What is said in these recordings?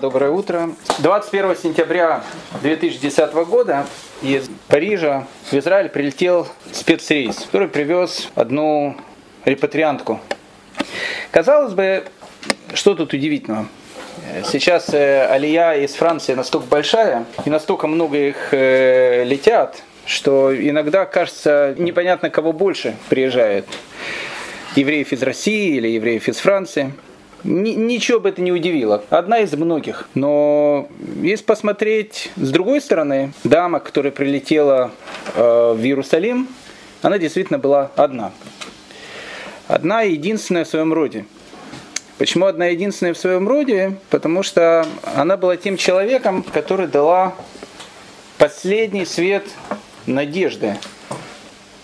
Доброе утро. 21 сентября 2010 года из Парижа в Израиль прилетел спецрейс, который привез одну репатриантку. Казалось бы, что тут удивительного? Сейчас э, алия из Франции настолько большая, и настолько много их э, летят, что иногда кажется непонятно, кого больше приезжает. Евреев из России или евреев из Франции. Ничего бы это не удивило. Одна из многих. Но если посмотреть с другой стороны, дама, которая прилетела э, в Иерусалим, она действительно была одна. Одна и единственная в своем роде. Почему одна единственная в своем роде? Потому что она была тем человеком, который дала последний свет надежды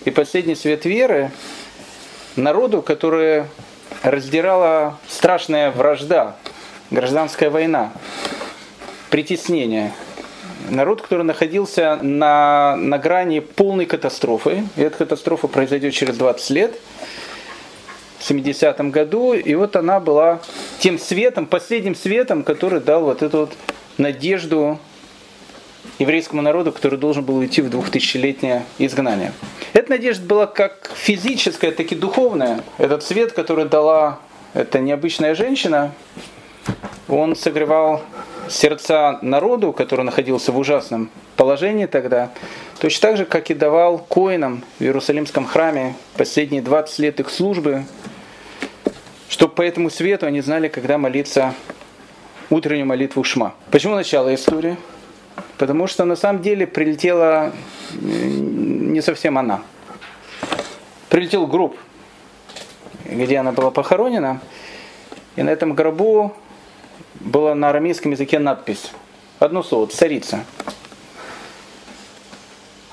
и последний свет веры народу, который раздирала страшная вражда, гражданская война, притеснение. Народ, который находился на, на грани полной катастрофы, и эта катастрофа произойдет через 20 лет, в 70-м году, и вот она была тем светом, последним светом, который дал вот эту вот надежду еврейскому народу, который должен был уйти в двухтысячелетнее изгнание. Эта надежда была как физическая, так и духовная. Этот свет, который дала эта необычная женщина, он согревал сердца народу, который находился в ужасном положении тогда, точно так же, как и давал коинам в Иерусалимском храме последние 20 лет их службы, чтобы по этому свету они знали, когда молиться утреннюю молитву Шма. Почему начало истории? Потому что на самом деле прилетела не совсем она. Прилетел гроб, где она была похоронена, и на этом гробу была на арамейском языке надпись. Одно слово, царица.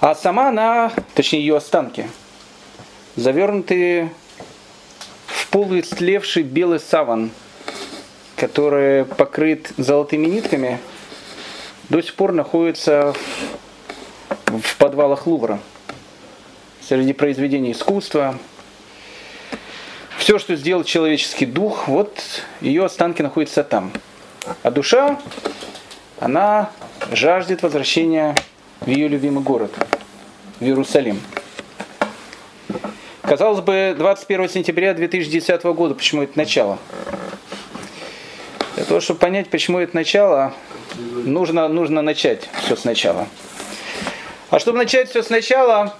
А сама она, точнее ее останки, завернутые в полуистлевший белый саван, который покрыт золотыми нитками, до сих пор находится в подвалах Лувра среди произведений искусства. Все, что сделал человеческий дух, вот ее останки находятся там. А душа, она жаждет возвращения в ее любимый город, в Иерусалим. Казалось бы, 21 сентября 2010 года, почему это начало? Для того, чтобы понять, почему это начало, нужно, нужно начать все сначала. А чтобы начать все сначала,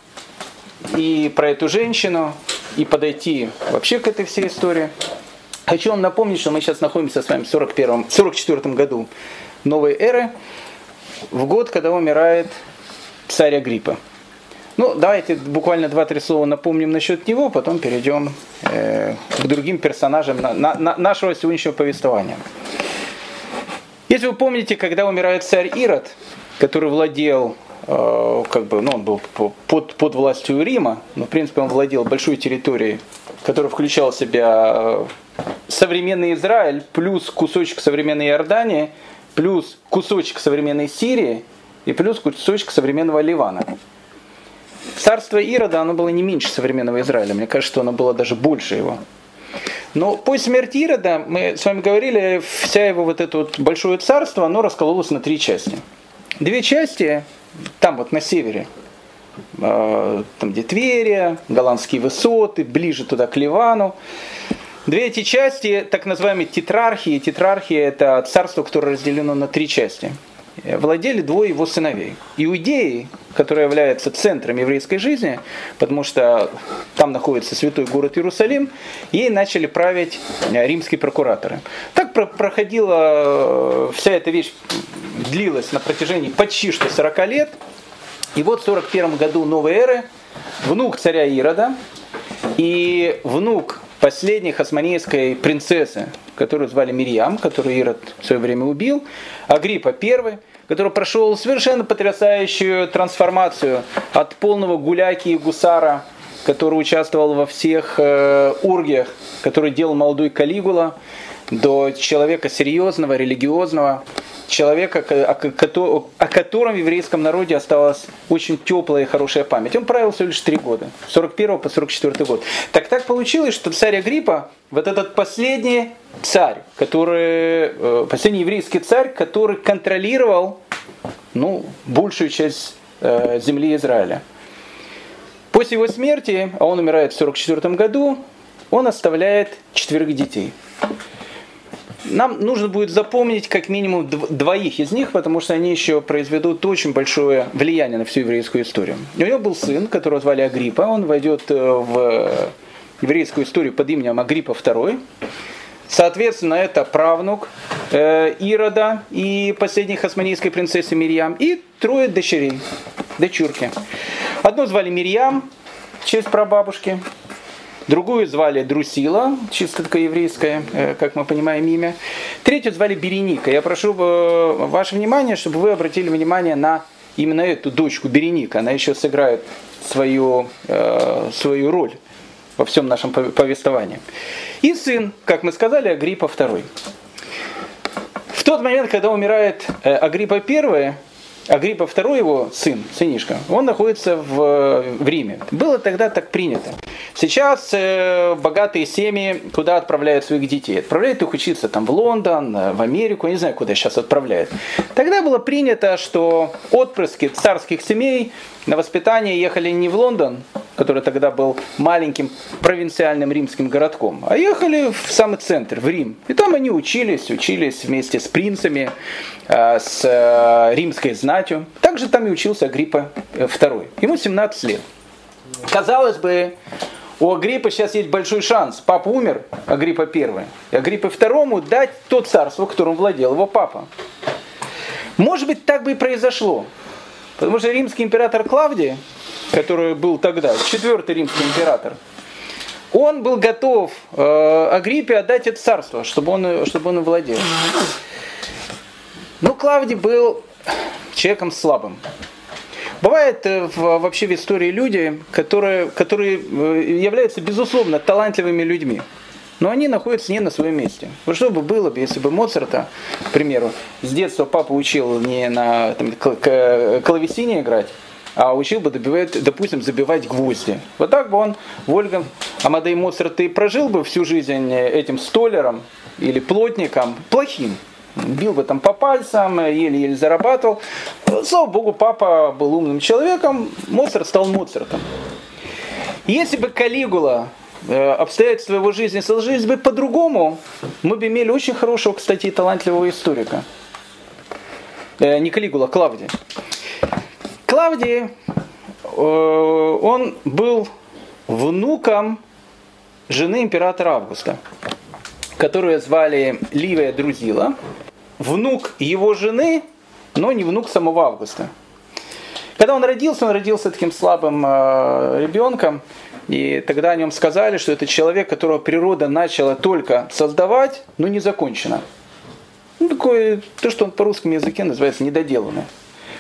и про эту женщину, и подойти вообще к этой всей истории. Хочу вам напомнить, что мы сейчас находимся с вами в 41 44 году новой эры, в год, когда умирает царь Агриппа. Ну, давайте буквально два-три слова напомним насчет него, потом перейдем э, к другим персонажам на, на, на нашего сегодняшнего повествования. Если вы помните, когда умирает царь Ирод, который владел Э, как бы, ну, он был под, под властью Рима, но, в принципе, он владел большой территорией, которая включала в себя э, современный Израиль, плюс кусочек современной Иордании, плюс кусочек современной Сирии и плюс кусочек современного Ливана. Царство Ирода, оно было не меньше современного Израиля. Мне кажется, что оно было даже больше его. Но после смерти Ирода, мы с вами говорили, вся его вот это вот большое царство, оно раскололось на три части. Две части там вот на севере, э, там где Тверия, голландские высоты, ближе туда к Ливану. Две эти части, так называемые тетрархии, тетрархия это царство, которое разделено на три части, владели двое его сыновей. Иудеи, которая является центром еврейской жизни, потому что там находится святой город Иерусалим, ей начали править римские прокураторы. Так проходила э, вся эта вещь длилась на протяжении почти что 40 лет. И вот в 41 году новой эры внук царя Ирода и внук последней хасманейской принцессы, которую звали Мирьям, которую Ирод в свое время убил, Агриппа I, который прошел совершенно потрясающую трансформацию от полного гуляки и гусара, который участвовал во всех э, ургиях, который делал молодой Калигула, до человека серьезного, религиозного, человека, о котором в еврейском народе осталась очень теплая и хорошая память. Он правил всего лишь три года, с 41 по 44 год. Так так получилось, что царь Агриппа, вот этот последний царь, который, э, последний еврейский царь, который контролировал ну, большую часть э, земли Израиля. После его смерти, а он умирает в 44 году, он оставляет четверых детей. Нам нужно будет запомнить как минимум двоих из них, потому что они еще произведут очень большое влияние на всю еврейскую историю. У него был сын, которого звали Агриппа. Он войдет э, в еврейскую историю под именем Агриппа II. Соответственно, это правнук э, Ирода и последней хасманийской принцессы Мирьям. И трое дочерей, дочурки. Одну звали Мирьям, в честь прабабушки. Другую звали Друсила, чисто еврейское, э, как мы понимаем, имя. Третью звали Береника. Я прошу э, ваше внимание, чтобы вы обратили внимание на именно эту дочку Береника. Она еще сыграет свою, э, свою роль во всем нашем повествовании. И сын, как мы сказали, Агриппа II. В тот момент, когда умирает Агриппа I, Агриппа II, его сын, сынишка, он находится в, в Риме. Было тогда так принято. Сейчас э, богатые семьи куда отправляют своих детей? Отправляют их учиться там в Лондон, э, в Америку, не знаю, куда сейчас отправляют. Тогда было принято, что отпрыски царских семей на воспитание ехали не в Лондон, который тогда был маленьким провинциальным римским городком, а ехали в самый центр, в Рим. И там они учились, учились вместе с принцами, э, с э, римской знатью. Также там и учился Агриппа II. Ему 17 лет. Казалось бы, у Агриппа сейчас есть большой шанс. Папа умер, Агриппа I. И Агриппа II дать то царство, которым владел его папа. Может быть, так бы и произошло. Потому что римский император Клавдий, который был тогда, четвертый римский император, он был готов э, Агриппе отдать это царство, чтобы он, чтобы он владел. Но Клавдий был человеком слабым. Бывают э, вообще в истории люди, которые, которые э, являются, безусловно, талантливыми людьми. Но они находятся не на своем месте. Вот что бы было бы, если бы Моцарта, к примеру, с детства папа учил не на там, клавесине играть, а учил бы, добивать, допустим, забивать гвозди. Вот так бы он, Вольган Амадей Моцарт, и прожил бы всю жизнь этим столером или плотником плохим. Бил бы там по пальцам, еле-еле зарабатывал. Слава богу, папа был умным человеком, Моцарт стал Моцартом. Если бы Калигула Э, обстоятельства его жизни сложились бы по-другому, мы бы имели очень хорошего, кстати, талантливого историка. Э, не Калигула, Клавдий. Клавдий, э, он был внуком жены императора Августа, которую звали Ливия Друзила. Внук его жены, но не внук самого Августа. Когда он родился, он родился таким слабым ребенком, и тогда о нем сказали, что это человек, которого природа начала только создавать, но не закончена. Ну, такое, то, что он по русскому языке называется недоделанное.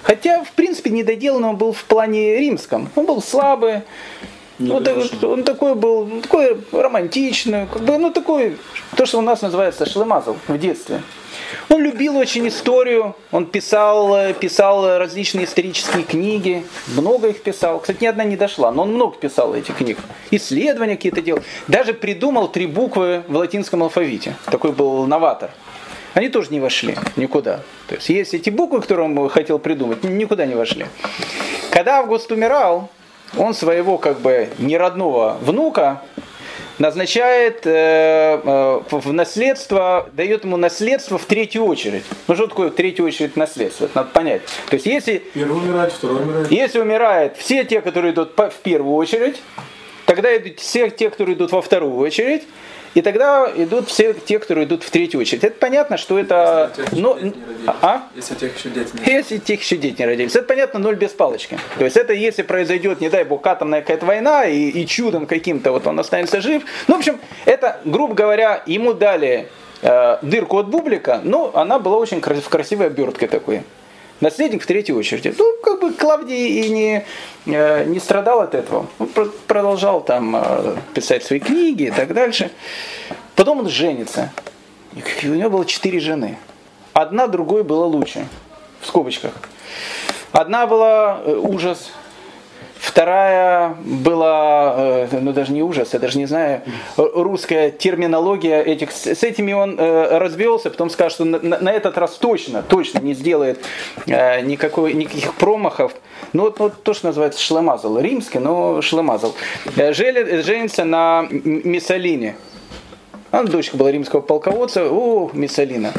Хотя, в принципе, недоделанным он был в плане римском. Он был слабый, ну, он такой был, такой романтичный, как бы, ну такой, то, что у нас называется шлемазл в детстве. Он любил очень историю, он писал, писал различные исторические книги, много их писал. Кстати, ни одна не дошла, но он много писал этих книг. Исследования какие-то делал. Даже придумал три буквы в латинском алфавите. Такой был новатор. Они тоже не вошли никуда. То есть есть эти буквы, которые он хотел придумать, никуда не вошли. Когда Август умирал, он своего как бы неродного внука назначает э, э, в наследство, дает ему наследство в третью очередь. Ну что такое в третью очередь наследство? Это надо понять. То есть если, Первый умирает, второй умирает. если умирает все те, которые идут в первую очередь, тогда идут все те, которые идут во вторую очередь, и тогда идут все те, которые идут в третью очередь. Это понятно, что это... Но... А? Если тех еще дети не Если тех еще дети не родились. Это понятно, ноль без палочки. То есть это если произойдет, не дай бог, атомная какая-то война, и, и чудом каким-то вот он останется жив. Ну, в общем, это, грубо говоря, ему дали э, дырку от бублика, но она была очень в красивой обертке такой наследник в третьей очереди. Ну, как бы Клавдий и не, э, не страдал от этого. Он продолжал там э, писать свои книги и так дальше. Потом он женится. И у него было четыре жены. одна другой была лучше. В скобочках. Одна была э, ужас, Вторая была, э, ну даже не ужас, я даже не знаю, русская терминология этих. С этими он э, развелся, потом скажет, что на, на этот раз точно, точно не сделает э, никакой, никаких промахов. Ну вот, вот то, что называется шлемазал. Римский, но шлемазал. Женится на Миссалине. Она дочка была римского полководца. О, Миссалина.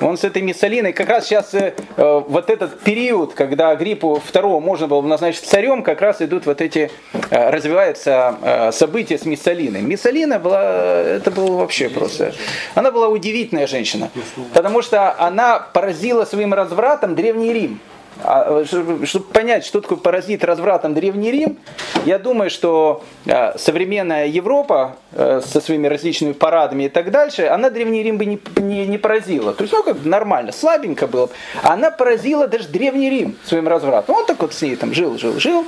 Он с этой Миссалиной, как раз сейчас э, э, вот этот период, когда Гриппу II можно было назначить царем, как раз идут вот эти, э, развиваются э, события с Миссалиной. Миссалина была, это было вообще просто, она была удивительная женщина, потому что она поразила своим развратом Древний Рим. А, чтобы понять, что такое паразит развратом Древний Рим, я думаю, что а, современная Европа э, со своими различными парадами и так дальше, она Древний Рим бы не, не, не поразила. То есть, ну, как нормально, слабенько было. А она поразила даже Древний Рим своим развратом. Он так вот с ней там жил, жил, жил.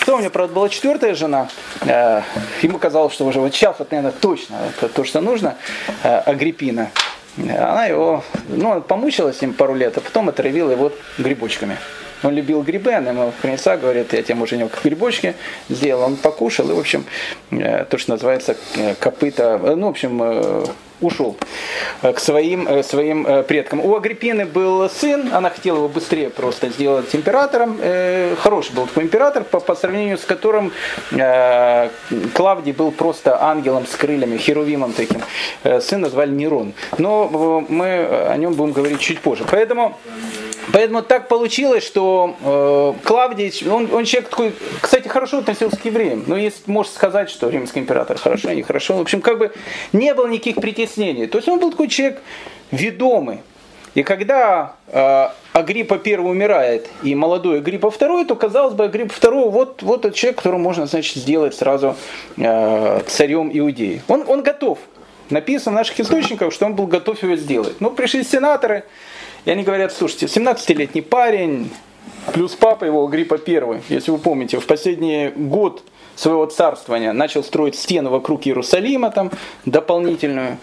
Что у меня, правда, была четвертая жена. Э, ему казалось, что уже вот сейчас, вот, наверное, точно то, что нужно. Э, Агриппина. Она его, ну, помучилась им пару лет, а потом отравила его грибочками. Он любил грибы, она ему принесла, говорит, я тебе муженек грибочки сделал, он покушал, и, в общем, э, то, что называется э, копыта, ну, в общем, ушел э, к своим, э, своим э, предкам. У Агриппины был сын, она хотела его быстрее просто сделать императором. Хороший был такой император, по, по сравнению с которым Клавдий был просто ангелом с крыльями, херувимом таким. Сын назвали Нерон. Но мы о нем будем говорить чуть позже. Поэтому Поэтому так получилось, что э, Клавдий, он, он человек такой, кстати, хорошо относился к евреям. Но есть, можно сказать, что римский император хорошо, не хорошо. В общем, как бы не было никаких притеснений. То есть он был такой человек ведомый. И когда э, Агриппа I умирает, и молодой Агриппа II, то, казалось бы, Агриппа II вот, вот тот человек, которого можно, значит, сделать сразу э, царем Иудеи. Он, он готов. Написано в наших источниках, что он был готов его сделать. Но пришли сенаторы, и они говорят, слушайте, 17-летний парень, плюс папа его, Гриппа I, если вы помните, в последний год своего царствования начал строить стену вокруг Иерусалима там дополнительную.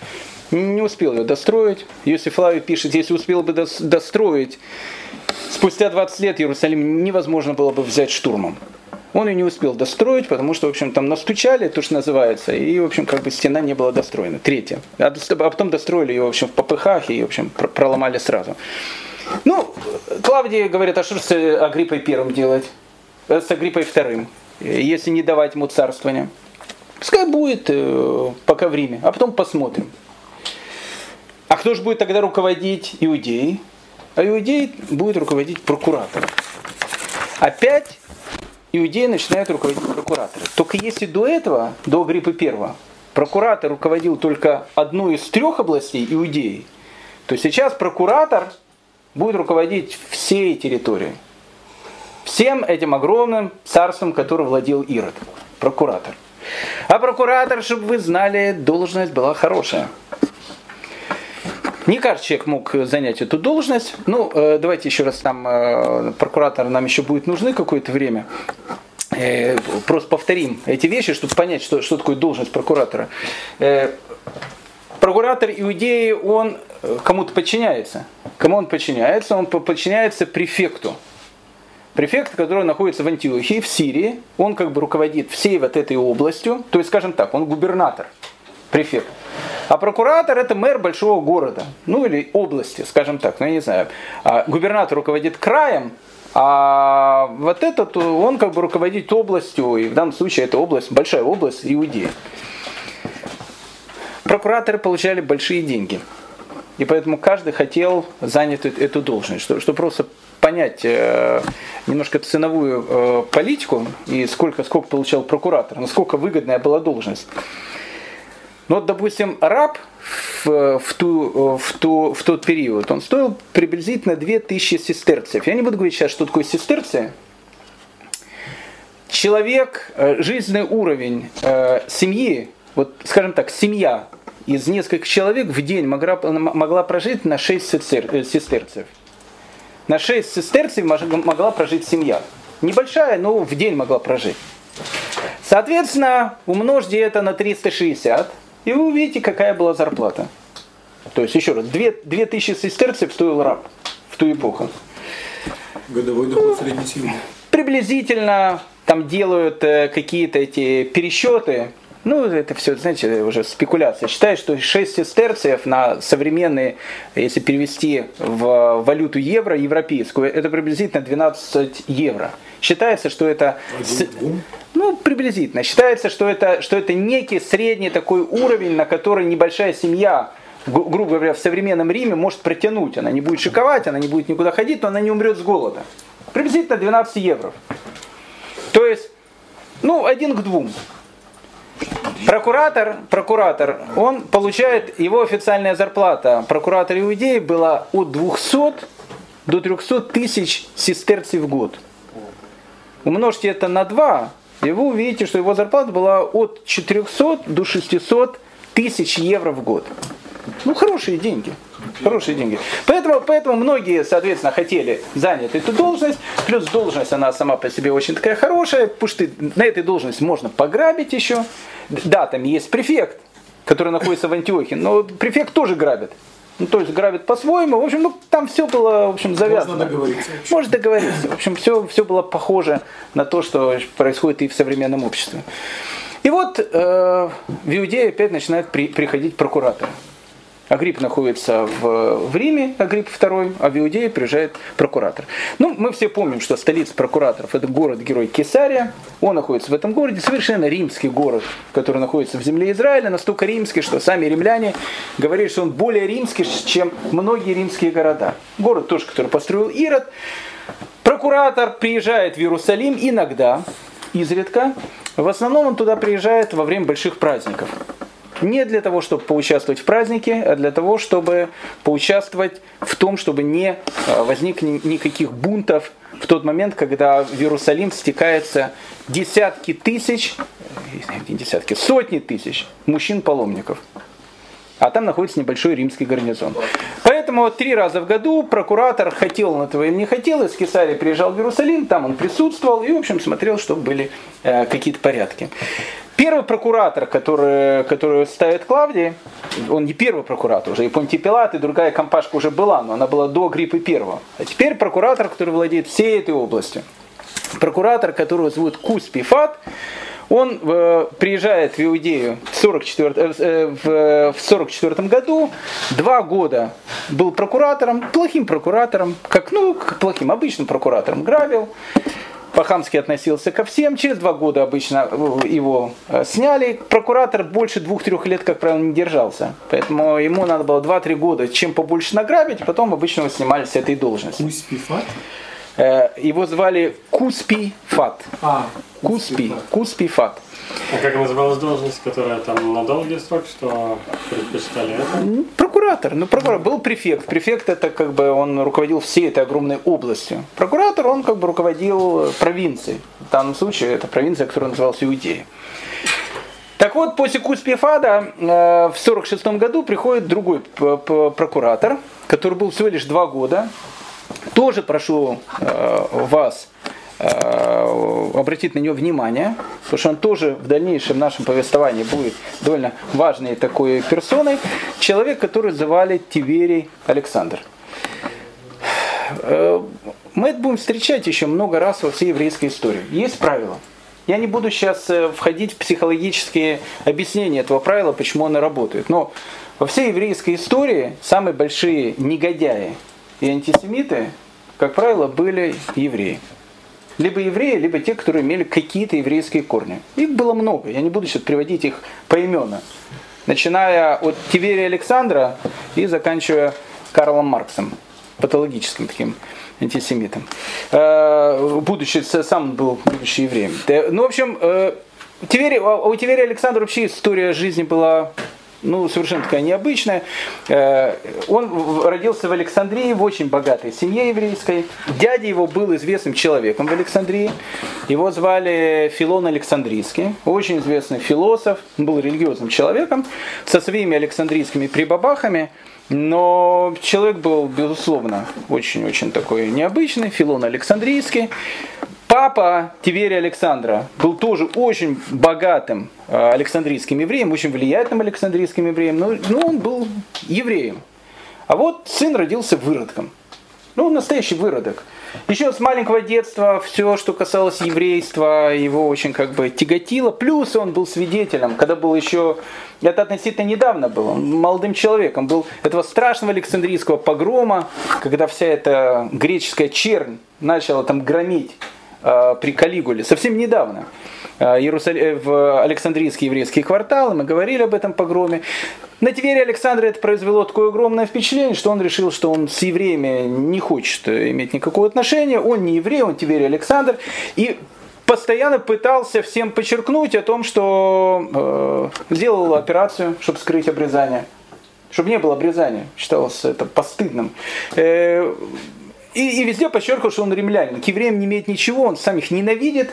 Не успел ее достроить. Иосиф Флавий пишет, если успел бы достроить, спустя 20 лет Иерусалим невозможно было бы взять штурмом. Он ее не успел достроить, потому что, в общем, там настучали, то, что называется, и, в общем, как бы стена не была достроена. Третья. А, а потом достроили ее, в общем, в попыхах и, в общем, проломали сразу. Ну, Клавдия говорит, а что с Агриппой первым делать? Э, с Агриппой вторым, если не давать ему царствование. Пускай будет э, пока в Риме, а потом посмотрим. А кто же будет тогда руководить Иудеей? А Иудеей будет руководить прокуратор. Опять иудеи начинают руководить прокураторы. Только если до этого, до Гриппа первого, прокуратор руководил только одной из трех областей Иудеи, то сейчас прокуратор будет руководить всей территорией. Всем этим огромным царством, которым владел Ирод. Прокуратор. А прокуратор, чтобы вы знали, должность была хорошая. Не каждый человек мог занять эту должность. Ну, э, давайте еще раз там, э, прокуратор нам еще будет нужны какое-то время. Э, просто повторим эти вещи, чтобы понять, что, что такое должность прокуратора. Прокуратор Иудеи, он кому-то подчиняется. Кому он подчиняется? Он подчиняется префекту. Префект, который находится в Антиохии, в Сирии, он как бы руководит всей вот этой областью, то есть, скажем так, он губернатор, префект. А прокуратор это мэр большого города, ну или области, скажем так, ну я не знаю. А губернатор руководит краем, а вот этот, он как бы руководит областью, и в данном случае это область, большая область Иудеи. Прокураторы получали большие деньги. И поэтому каждый хотел занять эту должность, чтобы, чтобы просто понять э, немножко ценовую э, политику и сколько, сколько получал прокуратор, насколько выгодная была должность. Но, допустим, раб в, в, ту, в, ту, в тот период, он стоил приблизительно 2000 сестерцев. Я не буду говорить сейчас, что такое сестерцы. Человек, э, жизненный уровень э, семьи, вот скажем так, семья из нескольких человек в день могла, могла прожить на 6 э, сестерцев. На 6 сестерцев могла прожить семья. Небольшая, но в день могла прожить. Соответственно, умножьте это на 360, и вы увидите, какая была зарплата. То есть, еще раз, 2000 сестерцев стоил раб в ту эпоху. Годовой доход средней семьи. Приблизительно там делают э, какие-то эти пересчеты, ну, это все, знаете, уже спекуляция. Считают, что 6 сестерцев на современные, если перевести в валюту евро, европейскую, это приблизительно 12 евро. Считается, что это... С... Ну, приблизительно. Считается, что это, что это некий средний такой уровень, на который небольшая семья грубо говоря, в современном Риме может протянуть. Она не будет шиковать, она не будет никуда ходить, но она не умрет с голода. Приблизительно 12 евро. То есть, ну, один к двум. Прокуратор, прокуратор, он получает, его официальная зарплата, прокуратор Иудеи была от 200 до 300 тысяч сестерций в год. Умножьте это на 2, и вы увидите, что его зарплата была от 400 до 600 тысяч евро в год. Ну, хорошие деньги. Хорошие деньги. Поэтому, поэтому многие, соответственно, хотели занять эту должность. Плюс должность, она сама по себе очень такая хорошая. Потому что на этой должности можно пограбить еще. Да, там есть префект, который находится в Антиохе. Но префект тоже грабит. Ну, то есть грабит по-своему. В общем, ну, там все было, в общем, завязано. Можно договориться. Может договориться. В общем, все, все было похоже на то, что происходит и в современном обществе. И вот э, в Иудее опять начинает при, приходить прокуратор. Агрипп находится в, в Риме, Агрипп II, а в Иудее приезжает прокуратор. Ну, мы все помним, что столица прокураторов это город-герой Кесария. Он находится в этом городе, совершенно римский город, который находится в земле Израиля, настолько римский, что сами римляне говорят, что он более римский, чем многие римские города. Город тоже, который построил Ирод. Прокуратор приезжает в Иерусалим иногда, изредка. В основном он туда приезжает во время больших праздников не для того, чтобы поучаствовать в празднике, а для того, чтобы поучаствовать в том, чтобы не э, возник никаких бунтов в тот момент, когда в Иерусалим стекается десятки тысяч, э, десятки, сотни тысяч мужчин-паломников. А там находится небольшой римский гарнизон. Поэтому три раза в году прокуратор хотел он этого или не хотел, из Кесарии приезжал в Иерусалим, там он присутствовал и, в общем, смотрел, чтобы были э, какие-то порядки. Первый прокуратор, который, который ставит Клавдий, он не первый прокуратор, уже и Понтий Пилат, и другая компашка уже была, но она была до Гриппы первого. А теперь прокуратор, который владеет всей этой областью. Прокуратор, которого зовут Кус Пифат, он э, приезжает в Иудею в 44, э, э, в, в 44 году, два года был прокуратором, плохим прокуратором, как, ну, как плохим, обычным прокуратором, грабил, по-хамски относился ко всем. Через два года обычно э, его э, сняли. Прокуратор больше двух-трех лет, как правило, не держался. Поэтому ему надо было два-три года чем побольше награбить, потом обычно его снимали с этой должности. Э, его звали Куспи Фат. А, Куспи, Куспи Фат. А как называлась должность, которая там на долгий срок, что предпочитали это? Прокуратор. Ну, прокуратор. Был префект. Префект это как бы он руководил всей этой огромной областью. Прокуратор, он как бы руководил провинцией. В данном случае это провинция, которая называлась Иудея. Так вот, после Куспифада э, в 46 году приходит другой прокуратор, который был всего лишь два года. Тоже прошу э, вас обратить на него внимание, потому что он тоже в дальнейшем нашем повествовании будет довольно важной такой персоной. Человек, который звали Тиверий Александр. Э, мы это будем встречать еще много раз во всей еврейской истории. Есть правило. Я не буду сейчас э, входить в психологические объяснения этого правила, почему оно работает. Но во всей еврейской истории самые большие негодяи и антисемиты, как правило, были евреи либо евреи, либо те, которые имели какие-то еврейские корни. Их было много, я не буду сейчас приводить их поименно. Начиная от Тиверия Александра и заканчивая Карлом Марксом, патологическим таким антисемитом. Э, будучи, сам был будучи евреем. Ну, в общем, э, Тиверий, у Тиверия Александра вообще история жизни была ну, совершенно такая необычная. Э, он родился в Александрии, в очень богатой семье еврейской. Дядя его был известным человеком в Александрии. Его звали Филон Александрийский, очень известный философ, он был религиозным человеком, со своими александрийскими прибабахами. Но человек был, безусловно, очень-очень такой необычный, Филон Александрийский. Папа Тиверия Александра был тоже очень богатым Александрийским евреем, очень влиятельным Александрийским евреем, но, но он был евреем. А вот сын родился выродком. Ну, настоящий выродок. Еще с маленького детства все, что касалось еврейства, его очень как бы тяготило. Плюс он был свидетелем, когда был еще, это относительно недавно было, молодым человеком, был этого страшного Александрийского погрома, когда вся эта греческая чернь начала там громить э, при Калигуле, совсем недавно. Э, Иерусалим, в Александрийский еврейский квартал, мы говорили об этом погроме. На Твере Александра это произвело такое огромное впечатление, что он решил, что он с евреями не хочет иметь никакого отношения. Он не еврей, он Тверь Александр. И постоянно пытался всем подчеркнуть о том, что э, сделал операцию, чтобы скрыть обрезание. Чтобы не было обрезания. Считалось это постыдным. Э, и, и везде подчеркивал, что он римлянин. К евреям не имеет ничего, он сам их ненавидит.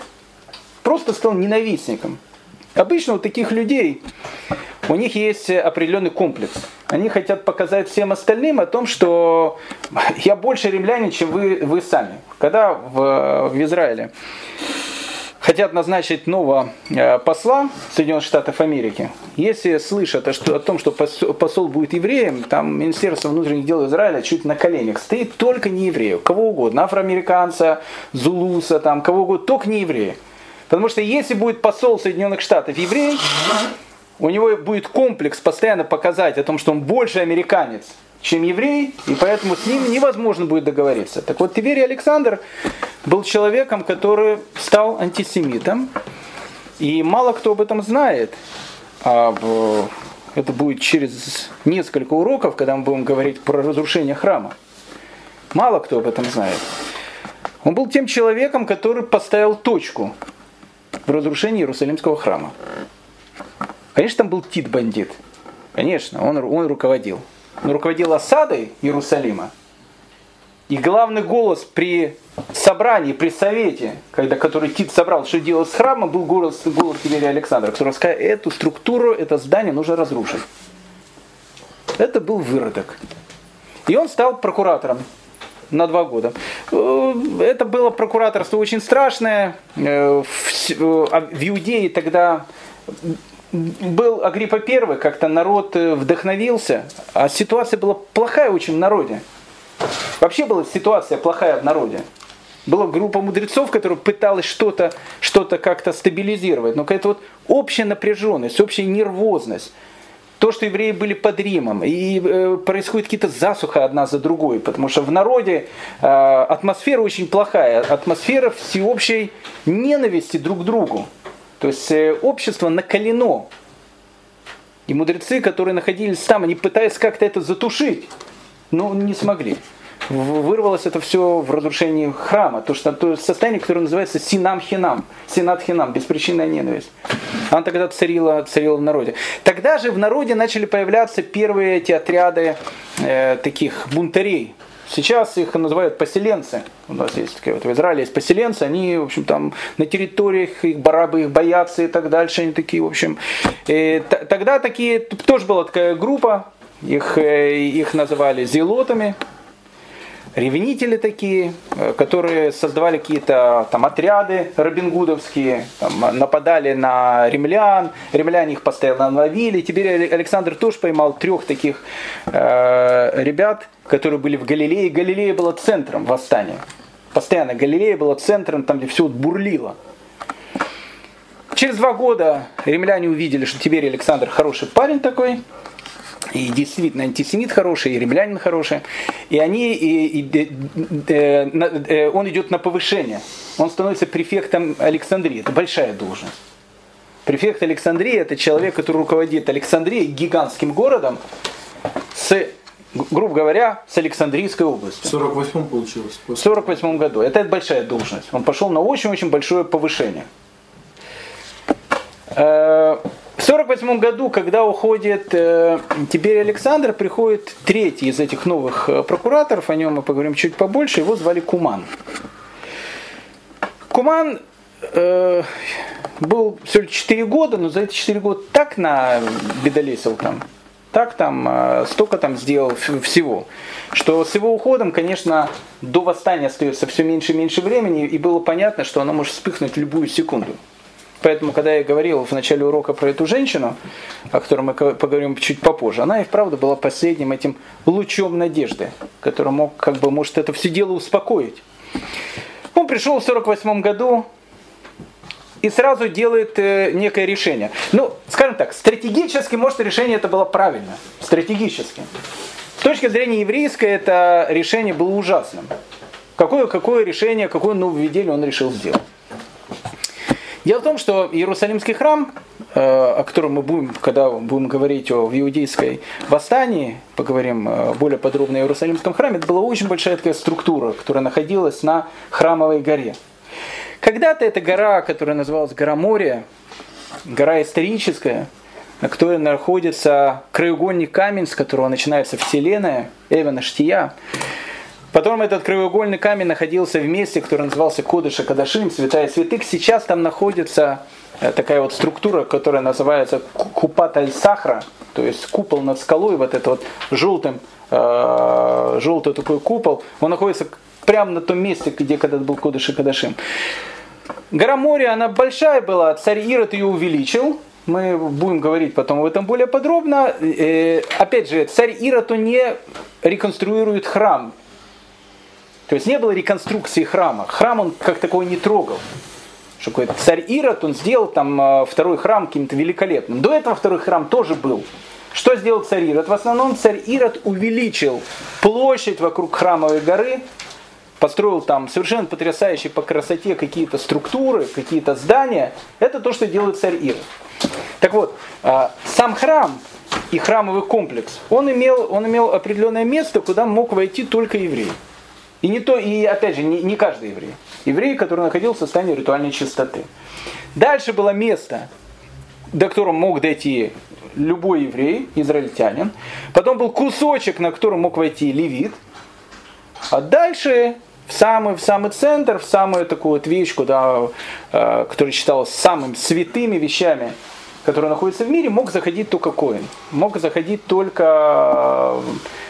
Просто стал ненавистником. Обычно у таких людей у них есть определенный комплекс. Они хотят показать всем остальным о том, что я больше римлянин, чем вы, вы сами. Когда в, в Израиле хотят назначить нового э, посла Соединенных Штатов Америки, если слышат о, том, что посол будет евреем, там Министерство внутренних дел Израиля чуть на коленях стоит только не еврею, кого угодно, афроамериканца, зулуса, там, кого угодно, только не еврея. Потому что если будет посол Соединенных Штатов еврей, у него будет комплекс постоянно показать о том, что он больше американец, чем еврей, и поэтому с ним невозможно будет договориться. Так вот, Тиверий Александр был человеком, который стал антисемитом, и мало кто об этом знает. А это будет через несколько уроков, когда мы будем говорить про разрушение храма. Мало кто об этом знает. Он был тем человеком, который поставил точку в разрушении Иерусалимского храма. Конечно, там был Тит бандит. Конечно, он, он руководил. Он руководил осадой Иерусалима. И главный голос при собрании, при совете, когда, который Тит собрал, что делать с храмом, был голос, голос Тиверия Александра, который сказал, эту структуру, это здание нужно разрушить. Это был выродок. И он стал прокуратором на два года. Э, это было прокураторство очень страшное. Э, в а Иудее тогда был Агриппа первый, как-то народ э, вдохновился, а ситуация была плохая очень в народе. Вообще была ситуация плохая в народе. Была группа мудрецов, которая пыталась что-то что как-то стабилизировать, но какая-то вот общая напряженность, общая нервозность. То, что евреи были под Римом, и э, происходит какие-то засуха одна за другой, потому что в народе э, атмосфера очень плохая, атмосфера всеобщей ненависти друг к другу. То есть э, общество накалено. И мудрецы, которые находились там, они пытались как-то это затушить, но не смогли. Вырвалось это все в разрушении храма. То, что, то состояние, которое называется синам хинам. Синат хинам, беспричинная ненависть. Она тогда царила, царила в народе. Тогда же в народе начали появляться первые эти отряды э, таких бунтарей, Сейчас их называют поселенцы. У нас есть такие вот в Израиле есть поселенцы, они, в общем, там на территориях их барабы их боятся и так дальше. Они такие, в общем. И тогда такие, тоже была такая группа, их, э, их называли зелотами, ревнители такие, э, которые создавали какие-то там отряды робингудовские, там, нападали на римлян, римляне их постоянно ловили. Теперь Александр тоже поймал трех таких э, ребят, которые были в Галилее. Галилея была центром восстания. Постоянно Галилея была центром, там где все бурлило. Через два года римляне увидели, что Тиберий Александр хороший парень такой, и действительно антисемит хороший, и римлянин хороший. И они, и, и, э, э, он идет на повышение. Он становится префектом Александрии. Это большая должность. Префект Александрии это человек, который руководит Александрией, гигантским городом, с грубо говоря, с Александрийской области. В 48 получилось. В 48 году. Это большая должность. Он пошел на очень-очень большое повышение. В 48 году, когда уходит э, Тиберий Александр, приходит третий из этих новых э, прокураторов, о нем мы поговорим чуть побольше, его звали Куман. Куман э, был всего лишь 4 года, но за эти 4 года так на бедолесил там, так там, э, столько там сделал всего. что с его уходом, конечно, до восстания остается все меньше и меньше времени, и было понятно, что оно может вспыхнуть в любую секунду. Поэтому, когда я говорил в начале урока про эту женщину, о которой мы поговорим чуть попозже, она и вправду была последним этим лучом надежды, который мог, как бы, может, это все дело успокоить. Он пришел в 48 году и сразу делает э, некое решение. Ну, скажем так, стратегически, может, решение это было правильно. Стратегически. С точки зрения еврейской, это решение было ужасным. Какое, какое решение, какое нововведение он решил сделать? Дело в том, что Иерусалимский храм, э, о котором мы будем, когда будем говорить о иудейской восстании, поговорим э, более подробно о Иерусалимском храме, это была очень большая такая структура, которая находилась на храмовой горе. Когда-то эта гора, которая называлась Гора Моря, гора историческая, на которой находится краеугольник камень, с которого начинается Вселенная, Эвена Штия, Потом этот краеугольный камень находился в месте, которое назывался Кодыша Кадашим, Святая Святых. Сейчас там находится э, такая вот структура, которая называется Купат Аль-Сахра, то есть купол над скалой, вот это вот желтым, э, желтый такой купол, он находится прямо на том месте, где когда был Кодыш и Кадашим. Гора Моря, она большая была, царь Ирод ее увеличил, мы будем говорить потом об этом более подробно. Э, опять же, царь Ирод, не реконструирует храм, то есть не было реконструкции храма. Храм он как такой не трогал. Что какой царь Ирод, он сделал там а, второй храм каким-то великолепным. До этого второй храм тоже был. Что сделал царь Ирод? В основном царь Ирод увеличил площадь вокруг храмовой горы, построил там совершенно потрясающие по красоте какие-то структуры, какие-то здания. Это то, что делает царь Ирод. Так вот, а, сам храм и храмовый комплекс, он имел, он имел определенное место, куда мог войти только еврей. И не то, и опять же, не, не каждый еврей. Еврей, который находился в состоянии ритуальной чистоты. Дальше было место, до которого мог дойти любой еврей, израильтянин. Потом был кусочек, на котором мог войти левит. А дальше в самый, в самый центр, в самую такую вот вещь, куда, э, которая считалась самыми святыми вещами, которые находятся в мире, мог заходить только коин. Мог заходить только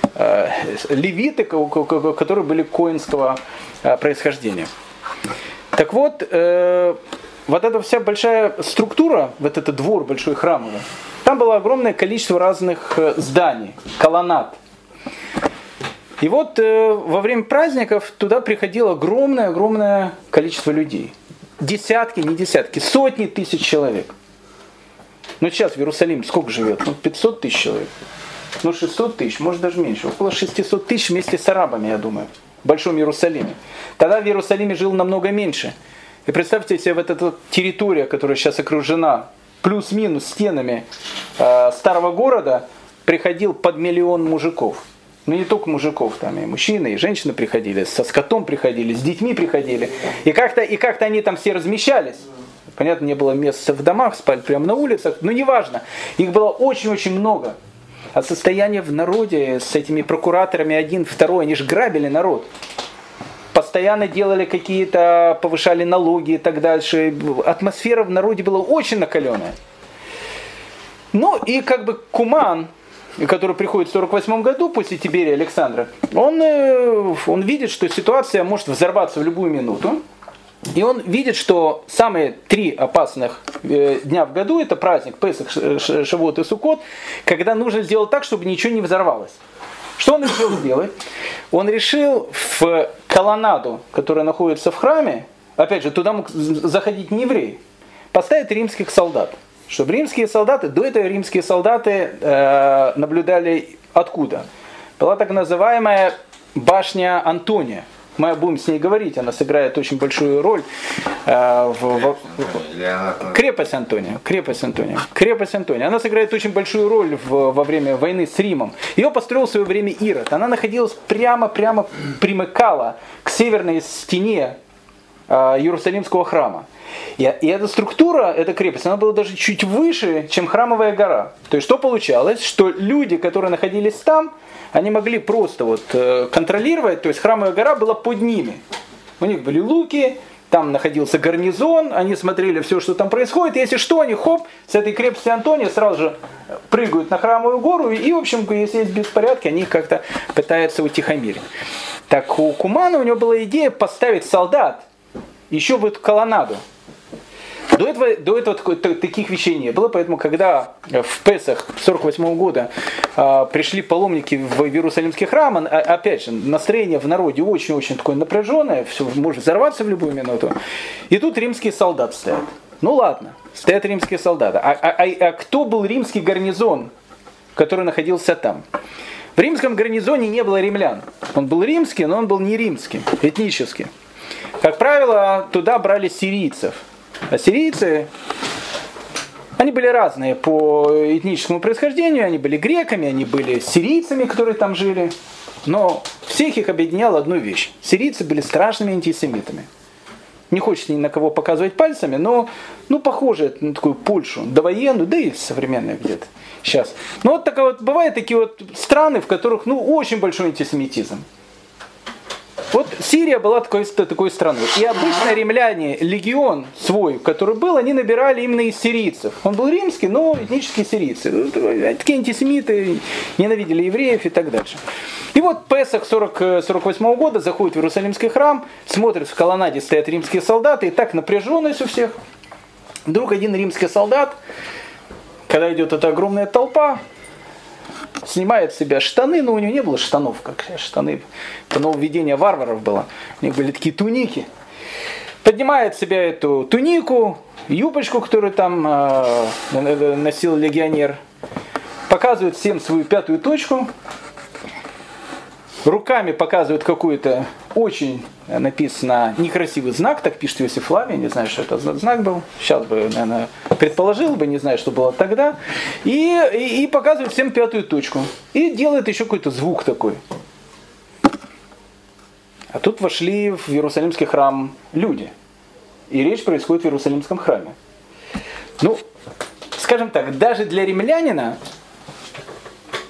Э, левиты, которые были коинского э, происхождения. Так вот, э, вот эта вся большая структура, вот этот двор большой храмовый, там было огромное количество разных зданий, колоннад. И вот во время праздников туда приходило огромное-огромное количество людей. Десятки, не десятки, сотни тысяч человек. Но сейчас в Иерусалиме сколько живет? Ну, 500 тысяч человек ну 600 тысяч, может даже меньше, около 600 тысяч вместе с арабами, я думаю, в Большом Иерусалиме. Тогда в Иерусалиме жил намного меньше. И представьте себе вот эта территория, которая сейчас окружена плюс-минус стенами э, старого города, приходил под миллион мужиков. Ну не только мужиков, там и мужчины, и женщины приходили, со скотом приходили, с детьми приходили. И как-то и как они там все размещались. Понятно, не было места в домах, спали прямо на улицах, но неважно. Их было очень-очень много от состояния в народе с этими прокураторами один, второй, они же грабили народ. Постоянно делали какие-то, повышали налоги и так дальше. Атмосфера в народе была очень накаленная. Ну и как бы Куман, который приходит в 48 году после Тиберия Александра, он, э, он видит, что ситуация может взорваться в любую минуту. И он видит, что самые три опасных э, дня в году это праздник Песах, Шавот и Сукот, когда нужно сделать так, чтобы ничего не взорвалось. Что он решил сделать? Он решил в колоннаду, которая находится в храме, опять же, туда мог заходить не еврей, поставить римских солдат. Чтобы римские солдаты, до этого римские солдаты э, наблюдали откуда? Была так называемая башня Антония – мы будем с ней говорить, она сыграет очень большую роль э, в, в, в, крепость Антония, крепость Антония, крепость Антония. Она сыграет очень большую роль в, во время войны с Римом. Ее построил в свое время Ирод. Она находилась прямо-прямо примыкала к северной стене э, Иерусалимского храма. И, и эта структура, эта крепость, она была даже чуть выше, чем храмовая гора. То есть что получалось? Что люди, которые находились там, они могли просто вот э, контролировать, то есть храмовая гора была под ними. У них были луки, там находился гарнизон, они смотрели все, что там происходит. Если что, они хоп, с этой крепости Антония сразу же прыгают на храмовую гору. И, в общем, если есть беспорядки, они как-то пытаются утихомирить. Так у Кумана у него была идея поставить солдат еще в эту колоннаду. До этого, до этого таких вещей не было, поэтому когда в Песах 48 года э, пришли паломники в Иерусалимский храм, а, опять же, настроение в народе очень-очень такое напряженное, все может взорваться в любую минуту. И тут римские солдаты стоят. Ну ладно, стоят римские солдаты. А, а, а, а кто был римский гарнизон, который находился там? В римском гарнизоне не было римлян. Он был римский, но он был не римский, этнический. Как правило, туда брали сирийцев – Ассирийцы, они были разные по этническому происхождению, они были греками, они были сирийцами, которые там жили. Но всех их объединяла одну вещь. Сирийцы были страшными антисемитами. Не хочется ни на кого показывать пальцами, но ну, похоже на такую Польшу, довоенную, да и современную где-то сейчас. Но вот, такая вот, бывают такие вот страны, в которых ну, очень большой антисемитизм. Вот Сирия была такой, такой страной. И обычно римляне, легион свой, который был, они набирали именно из сирийцев. Он был римский, но этнические сирийцы. Ну, такие антисемиты, ненавидели евреев и так дальше. И вот Песах 40, 48 года заходит в Иерусалимский храм, смотрит в колоннаде стоят римские солдаты, и так напряженность у всех. Вдруг один римский солдат, когда идет эта огромная толпа, снимает себя штаны, но у него не было штанов, как штаны. Это нововведение варваров было. У них были такие туники. Поднимает себя эту тунику, юбочку, которую там э, носил легионер. Показывает всем свою пятую точку, руками показывают какой-то очень э, написано некрасивый знак, так пишет Иосиф Флавий, не знаю, что это знак был, сейчас бы, наверное, предположил бы, не знаю, что было тогда, и, и, и показывает всем пятую точку, и делает еще какой-то звук такой. А тут вошли в Иерусалимский храм люди, и речь происходит в Иерусалимском храме. Ну, скажем так, даже для римлянина,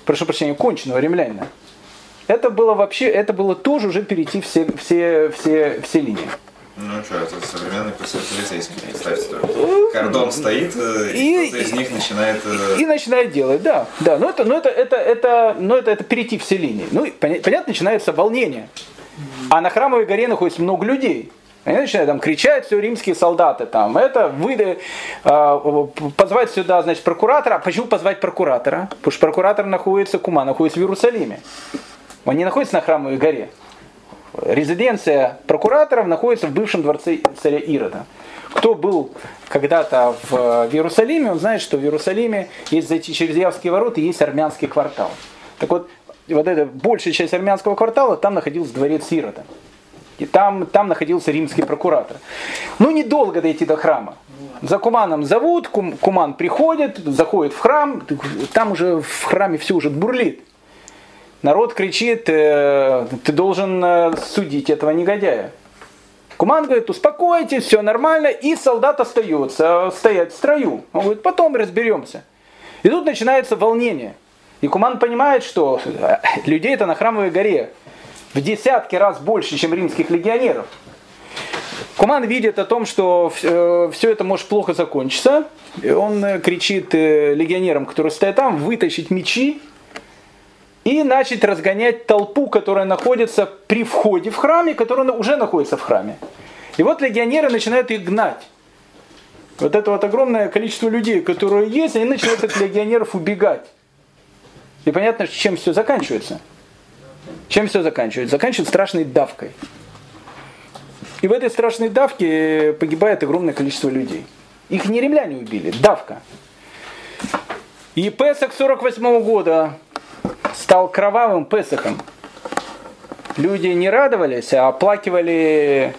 прошу прощения, конченного римлянина, это было вообще, это было тоже уже перейти все, все, все, все линии. Ну что, это современный полицейский, представьте только. Кордон стоит, э, и, кто-то из них начинает... Э, и, и начинает делать, да. Да, но это, но это, это, это, но это, это перейти все линии. Ну, понятно, начинается волнение. А на Храмовой горе находится много людей. Они начинают там кричать, все римские солдаты там. Это выйди, э, позвать сюда, значит, прокуратора. А почему позвать прокуратора? Потому что прокуратор находится, Кума находится в Иерусалиме. Он не находится на Храмовой горе. Резиденция прокураторов находится в бывшем дворце царя Ирода. Кто был когда-то в, Иерусалиме, он знает, что в Иерусалиме есть зайти через Явские ворота есть армянский квартал. Так вот, вот эта большая часть армянского квартала, там находился дворец Ирода. И там, там находился римский прокуратор. Ну, недолго дойти до храма. За Куманом зовут, Кум, Куман приходит, заходит в храм, там уже в храме все уже бурлит. Народ кричит, э, ты должен э, судить этого негодяя. Куман говорит, успокойтесь, все нормально, и солдат остается стоять в строю. Он говорит, потом разберемся. И тут начинается волнение. И Куман понимает, что э, людей это на Храмовой горе в десятки раз больше, чем римских легионеров. Куман видит о том, что все это может плохо закончиться. И он кричит легионерам, которые стоят там, вытащить мечи и начать разгонять толпу, которая находится при входе в храме, которая уже находится в храме. И вот легионеры начинают их гнать. Вот это вот огромное количество людей, которые есть, они начинают от легионеров убегать. И понятно, чем все заканчивается. Чем все заканчивается? Заканчивается страшной давкой. И в этой страшной давке погибает огромное количество людей. Их не римляне убили, давка. И Песок 48 года стал кровавым Песохом. Люди не радовались, а оплакивали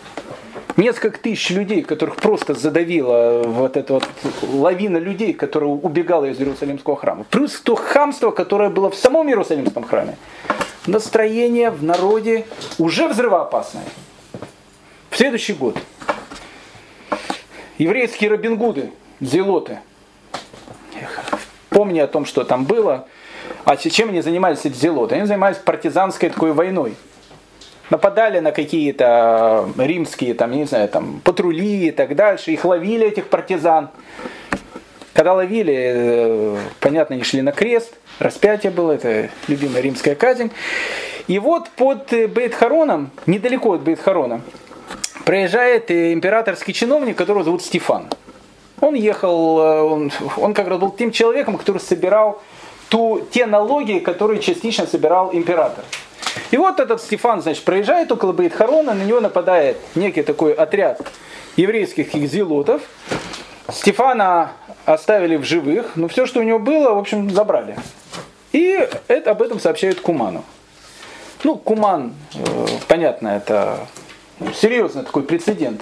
несколько тысяч людей, которых просто задавила вот эта вот лавина людей, которая убегала из Иерусалимского храма. Плюс то хамство, которое было в самом Иерусалимском храме. Настроение в народе уже взрывоопасное. В следующий год еврейские Робингуды, зелоты, помня о том, что там было, а чем они занимались эти зелоты? Они занимались партизанской такой войной. нападали на какие-то римские, там, не знаю, там, патрули и так дальше, их ловили, этих партизан. Когда ловили, э, понятно, они шли на крест, распятие было, это любимая римская казнь. И вот под Бейт-Хароном, недалеко от Бейт-Харона, проезжает императорский чиновник, которого зовут Стефан. Он ехал, э, он, он как раз был тем человеком, который собирал ту, те налоги, которые частично собирал император. И вот этот Стефан, значит, проезжает около Бейтхарона, на него нападает некий такой отряд еврейских экзилотов. Стефана оставили в живых, но все, что у него было, в общем, забрали. И это, об этом сообщают Куману. Ну, Куман, э, понятно, это серьезный такой прецедент.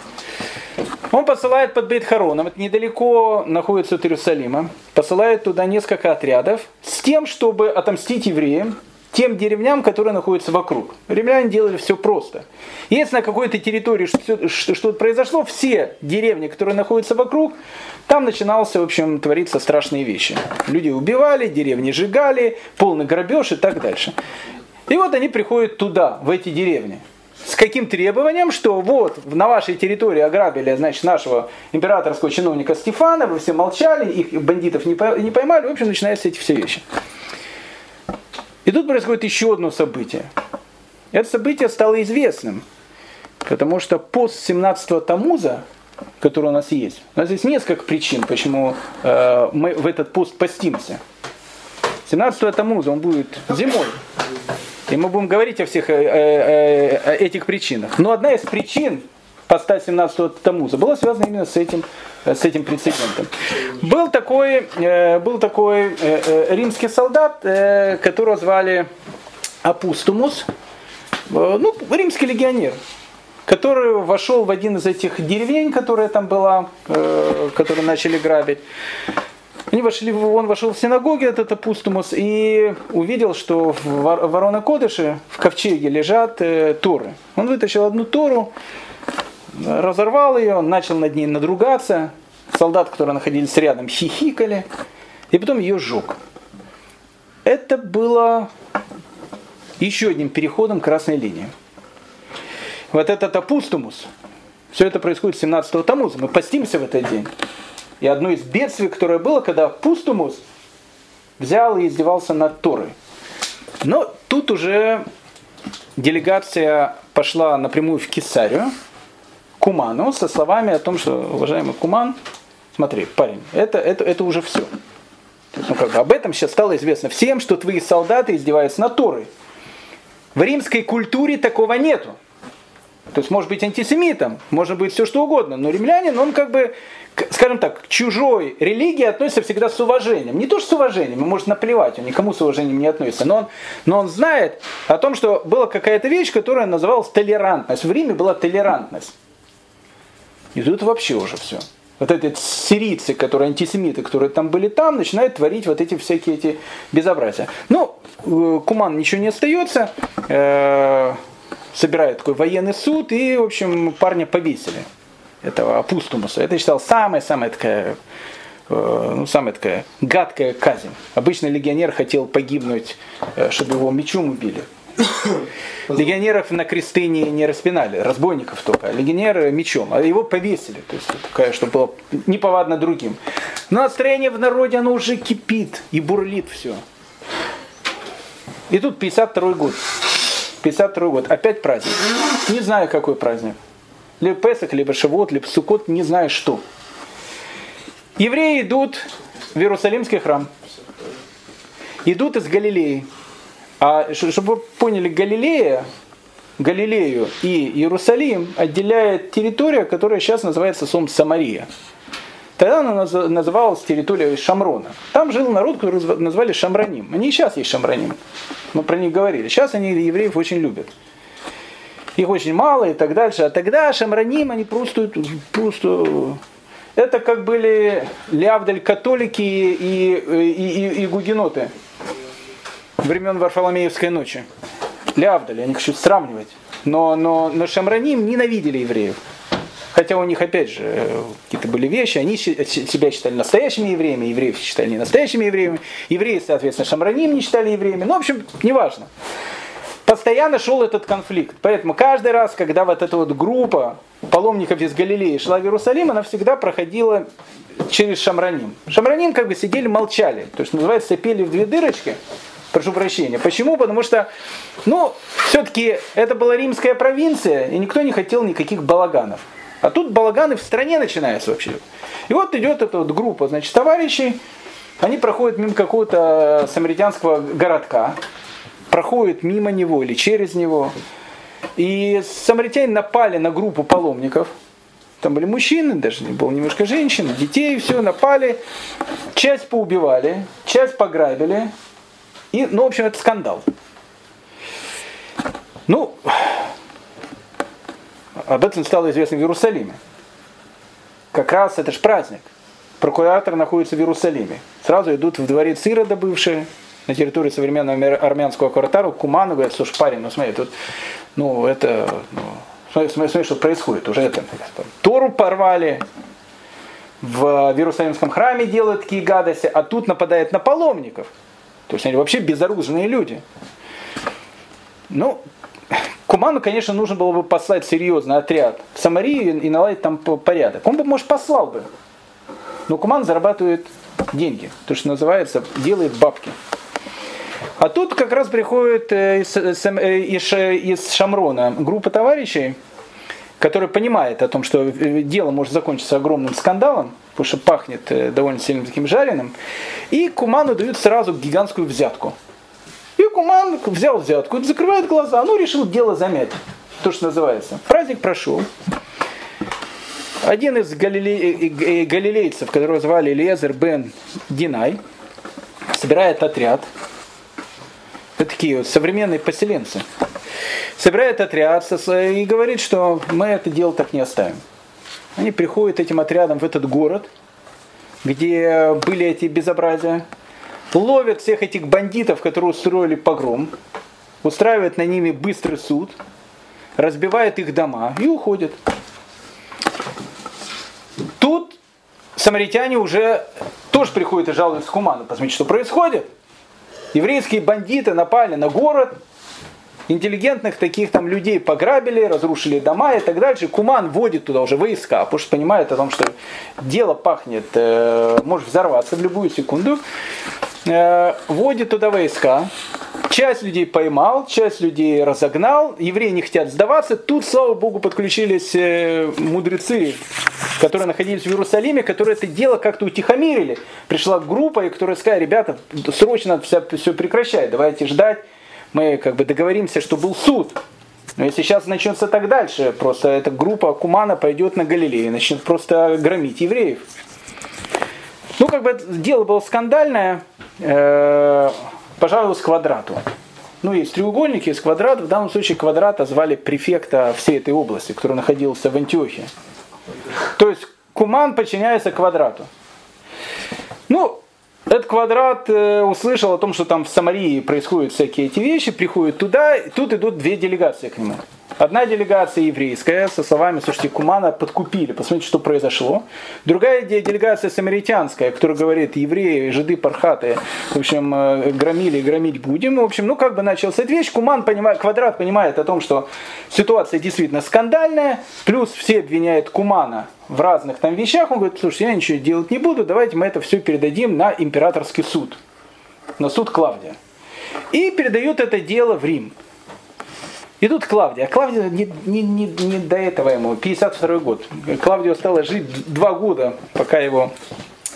Он посылает под Бейт-Хароном, это недалеко находится от Иерусалима, посылает туда несколько отрядов с тем, чтобы отомстить евреям, тем деревням, которые находятся вокруг. Римляне делали все просто. Если на какой-то территории что-то произошло, все деревни, которые находятся вокруг, там начинался, в общем, твориться страшные вещи. Люди убивали, деревни сжигали, полный грабеж и так дальше. И вот они приходят туда, в эти деревни с каким требованием, что вот на вашей территории ограбили, значит, нашего императорского чиновника Стефана, вы все молчали, их бандитов не поймали, в общем, начинаются эти все вещи. И тут происходит еще одно событие. Это событие стало известным, потому что пост 17-го Тамуза, который у нас есть, у нас есть несколько причин, почему э, мы в этот пост постимся. 17 Тамуза он будет зимой. И мы будем говорить о всех э, э, э, этих причинах. Но одна из причин поста 17 Тамуза была связана именно с этим, с этим прецедентом. Был такой, был такой римский солдат, которого звали Апустумус, ну, римский легионер, который вошел в один из этих деревень, которая там была, которые начали грабить. Они вошли, он вошел в синагогу, этот Апустумус, и увидел, что в ворона Кодыше, в ковчеге лежат э, торы. Он вытащил одну тору, разорвал ее, начал над ней надругаться. Солдат, которые находились рядом, хихикали, и потом ее сжег. Это было еще одним переходом красной линии. Вот этот Апустумус, все это происходит 17-го Тамуза, мы постимся в этот день. И одно из бедствий, которое было, когда Пустумус взял и издевался над Торой. Но тут уже делегация пошла напрямую в Кесарию, Куману, со словами о том, что, уважаемый Куман, смотри, парень, это, это, это уже все. Ну, как бы об этом сейчас стало известно всем, что твои солдаты издеваются над Торой. В римской культуре такого нету. То есть может быть антисемитом, может быть все что угодно, но римлянин, он как бы, скажем так, к чужой религии относится всегда с уважением. Не то, что с уважением, ему может наплевать, он никому с уважением не относится, но он, но он знает о том, что была какая-то вещь, которая называлась толерантность. В Риме была толерантность. И тут вообще уже все. Вот эти сирийцы, которые антисемиты, которые там были там, начинают творить вот эти всякие эти безобразия. Ну, э, Куман ничего не остается. Э, собирают такой военный суд, и, в общем, парня повесили, этого Апустумуса. Это считал самая-самая такая э, ну, самая такая гадкая казнь. Обычно легионер хотел погибнуть, э, чтобы его мечом убили. Легионеров на кресты не, не распинали, разбойников только, а легионеры мечом, а его повесили, то есть такая, чтобы было неповадно другим. Но настроение в народе, оно уже кипит и бурлит все. И тут 52 год. 52 год, опять праздник. Не знаю, какой праздник. Либо Песах, либо Шивот, либо Сукот, не знаю что. Евреи идут в Иерусалимский храм. Идут из Галилеи. А чтобы вы поняли, Галилея, Галилею и Иерусалим отделяет территория, которая сейчас называется Сом Самария. Тогда она называлась территорией Шамрона. Там жил народ, который назвали Шамраним. Они и сейчас есть Шамраним. Мы про них говорили. Сейчас они евреев очень любят. Их очень мало и так дальше. А тогда Шамраним, они просто, просто это как были Лявдаль католики и, и, и, и гугеноты времен Варфоломеевской ночи. Лявдаль, я не хочу сравнивать. Но, но, но Шамраним ненавидели евреев. Хотя у них, опять же, какие-то были вещи, они себя считали настоящими евреями, евреев считали не настоящими евреями, евреи, соответственно, шамраним не считали евреями, ну, в общем, неважно. Постоянно шел этот конфликт. Поэтому каждый раз, когда вот эта вот группа паломников из Галилеи шла в Иерусалим, она всегда проходила через Шамраним. Шамраним как бы сидели, молчали. То есть называется пели в две дырочки. Прошу прощения. Почему? Потому что, ну, все-таки это была римская провинция, и никто не хотел никаких балаганов. А тут балаганы в стране начинаются вообще. И вот идет эта вот группа, значит, товарищей, они проходят мимо какого-то самаритянского городка, проходят мимо него или через него. И самаритяне напали на группу паломников. Там были мужчины, даже было немножко женщин, детей, все, напали. Часть поубивали, часть пограбили. И, ну, в общем, это скандал. Ну, об этом стало известно в Иерусалиме. Как раз это же праздник. Прокуратор находится в Иерусалиме. Сразу идут в дворец Ирода бывший, на территории современного армянского квартала, Куману, говорят, слушай, парень, ну смотри, тут, ну это, ну, смотри, смотри, смотри, что происходит, уже это, Тору порвали, в Иерусалимском храме делают такие гадости, а тут нападает на паломников. То есть они вообще безоружные люди. Ну, Куману, конечно, нужно было бы послать серьезный отряд в Самарию и наладить там порядок. Он бы, может, послал бы. Но Куман зарабатывает деньги. То, что называется, делает бабки. А тут как раз приходит э, из, э, из, Шамрона группа товарищей, которая понимает о том, что э, дело может закончиться огромным скандалом, потому что пахнет довольно сильно таким жареным, и Куману дают сразу гигантскую взятку. И Куман взял взятку, закрывает глаза, ну решил дело замять, то, что называется. Праздник прошел. Один из галилей, галилейцев, которого звали Лезер бен Динай, собирает отряд – это такие вот современные поселенцы. Собирает отряд и говорит, что мы это дело так не оставим. Они приходят этим отрядом в этот город, где были эти безобразия, ловят всех этих бандитов, которые устроили погром, устраивают на ними быстрый суд, разбивают их дома и уходят. Тут самаритяне уже тоже приходят и жалуются Хуману, посмотрите, что происходит еврейские бандиты напали на город, интеллигентных таких там людей пограбили, разрушили дома и так дальше. Куман вводит туда уже войска, потому что понимает о том, что дело пахнет, э, может взорваться в любую секунду. Э, вводит туда войска, часть людей поймал, часть людей разогнал, евреи не хотят сдаваться. Тут, слава богу, подключились э, мудрецы, которые находились в Иерусалиме, которые это дело как-то утихомирили. Пришла группа, которая сказала, ребята, срочно все, все прекращать, давайте ждать мы как бы договоримся, что был суд. Но если сейчас начнется так дальше, просто эта группа Кумана пойдет на Галилею и начнет просто громить евреев. Ну, как бы дело было скандальное, пожалуй, с квадрату. Ну, есть треугольники, есть квадрат. В данном случае квадрата звали префекта всей этой области, который находился в Антиохии. То есть Куман подчиняется квадрату. Ну, этот квадрат э, услышал о том, что там в Самарии происходят всякие эти вещи, приходит туда, и тут идут две делегации к нему. Одна делегация еврейская со словами, слушайте, Кумана подкупили, посмотрите, что произошло. Другая делегация самаритянская, которая говорит, евреи, жиды пархаты, в общем, э, громили, громить будем. В общем, ну как бы начался эта вещь. Куман понимает, квадрат понимает о том, что ситуация действительно скандальная, плюс все обвиняют Кумана в разных там вещах. Он говорит, слушай, я ничего делать не буду, давайте мы это все передадим на императорский суд, на суд Клавдия. И передают это дело в Рим. И тут Клавдия. А Клавдия не, не, не, не до этого ему, 52 год. Клавдию стало жить два года, пока его,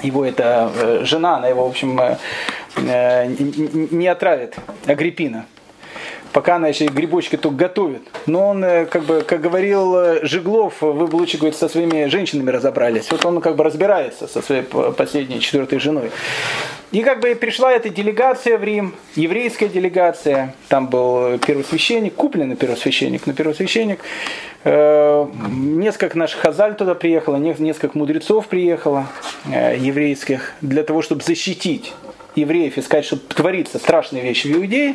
его эта э, жена, она его, в общем, э, э, не отравит, Агриппина пока она еще грибочки только готовит. Но он, э, как бы, как говорил э, Жиглов, вы бы лучше, говорит, со своими женщинами разобрались. Вот он как бы разбирается со своей последней четвертой женой. И как бы пришла эта делегация в Рим, еврейская делегация, там был первосвященник, купленный первосвященник, но первосвященник, э, несколько наших хазаль туда приехало, несколько мудрецов приехало, э, еврейских, для того, чтобы защитить евреев и сказать, что творится страшные вещи в Иудее.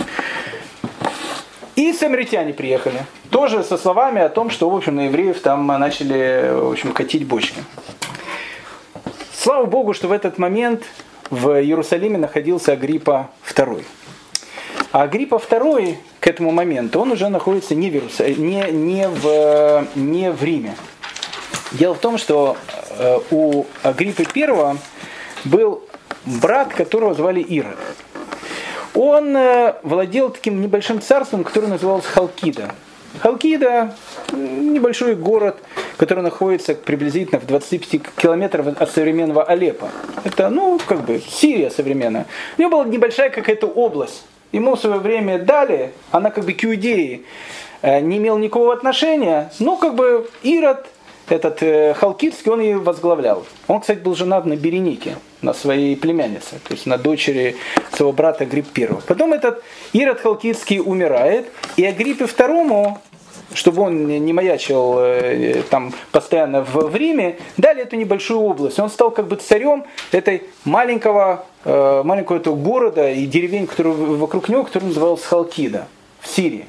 И самаритяне приехали. Тоже со словами о том, что, в общем, на евреев там начали, в общем, катить бочки. Слава Богу, что в этот момент в Иерусалиме находился Агриппа II. А Агриппа II к этому моменту, он уже находится не в, Иерус... не, не в, не в Риме. Дело в том, что э, у Агриппы I был брат, которого звали Ирод. Он э, владел таким небольшим царством, которое называлось Халкида. Халкида – небольшой город, который находится приблизительно в 25 километрах от современного Алеппо. Это, ну, как бы Сирия современная. У него была небольшая какая-то область. Ему в свое время дали, она как бы к Иудее э, не имела никакого отношения, но как бы Ирод, этот э, Халкидский, он ее возглавлял. Он, кстати, был женат на Беренике, на своей племяннице, то есть на дочери своего брата Грипп I. Потом этот Ирод Халкидский умирает, и Агриппе II чтобы он не маячил э, там постоянно в, в Риме, дали эту небольшую область. Он стал как бы царем этой маленького, э, маленького этого города и деревень, который вокруг него, который назывался Халкида в Сирии.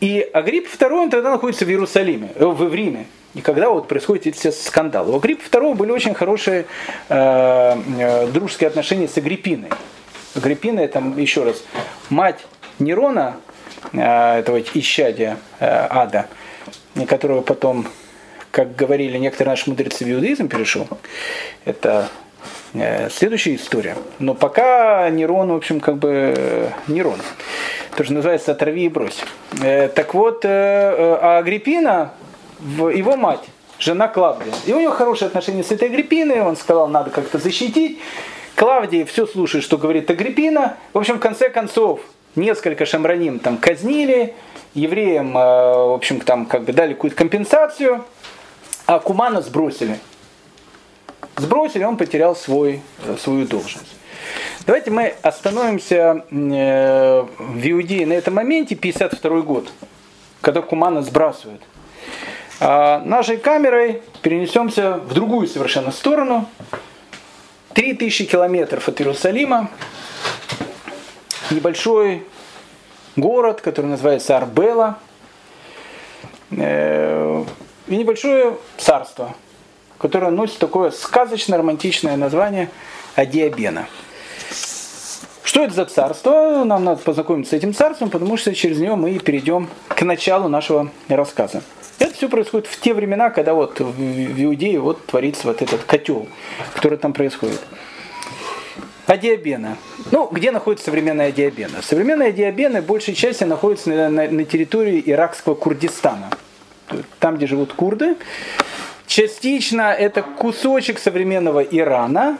И Агрипп II он тогда находится в Иерусалиме, э, в, в Риме. И когда вот происходят эти все скандалы. У Агриппа II были очень хорошие э, э, дружеские отношения с Агриппиной. Агриппина, это еще раз, мать Нерона, Э, этого исчадия э, ада, которого потом, как говорили некоторые наши мудрецы в иудаизм перешел, это э, следующая история. Но пока Нерон, в общем, как бы Нерон. Тоже называется «Отрави и брось». Так вот, а Агриппина, его мать, жена Клавдия. И у него хорошие отношения с этой Агриппиной, он сказал, надо как-то защитить. Клавдия все слушает, что говорит Агриппина. В общем, в конце концов, несколько шамраним там казнили, евреям, э, в общем, там как бы дали какую-то компенсацию, а Кумана сбросили. Сбросили, он потерял свой, э, свою должность. Давайте мы остановимся э, в Иудее на этом моменте, 52 год, когда Кумана сбрасывают. А нашей камерой перенесемся в другую совершенно сторону. 3000 километров от Иерусалима, небольшой город, который называется Арбела, э, и небольшое царство, которое носит такое сказочно-романтичное название Адиабена. Что это за царство? Нам надо познакомиться с этим царством, потому что через него мы перейдем к началу нашего рассказа. Это все происходит в те времена, когда вот в Иудее вот творится вот этот котел, который там происходит. Адиабена. Ну, где находится современная Адиабена? Современная Адиабена большей части находится на, на, на территории иракского Курдистана. Там, где живут курды. Частично это кусочек современного Ирана.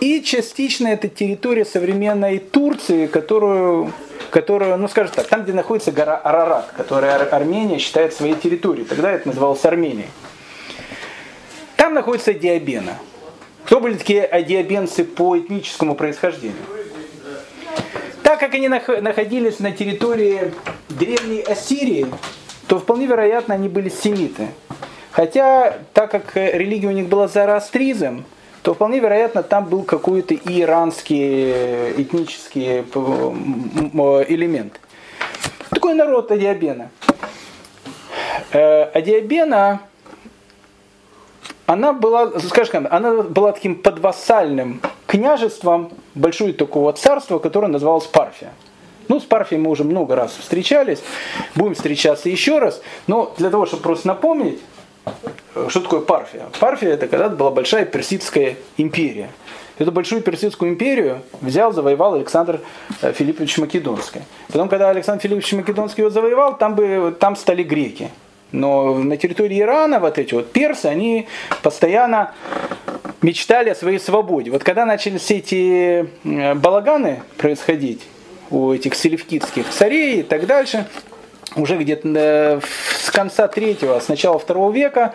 И частично это территория современной Турции, которую, которую, ну скажем так, там, где находится гора Арарат, которую Армения считает своей территорией. Тогда это называлось Арменией. Там находится Диабена. Кто были такие адиабенцы по этническому происхождению? Так как они находились на территории древней Ассирии, то вполне вероятно они были семиты. Хотя, так как религия у них была зороастризм, то вполне вероятно там был какой-то иранский этнический элемент. Такой народ Адиабена. Э, Адиабена она была, скажем, она была таким подвассальным княжеством большое такого царства, которое называлось Парфия. Ну, с Парфией мы уже много раз встречались, будем встречаться еще раз, но для того, чтобы просто напомнить, что такое Парфия? Парфия это когда-то была большая персидская империя. Эту большую персидскую империю взял, завоевал Александр э, Филиппович Македонский. Потом, когда Александр Филиппович Македонский его завоевал, там, бы, там стали греки. Но на территории Ирана вот эти вот персы, они постоянно мечтали о своей свободе. Вот когда начали все эти балаганы происходить у этих селевкидских царей и так дальше, уже где-то э, с конца третьего, с начала второго века,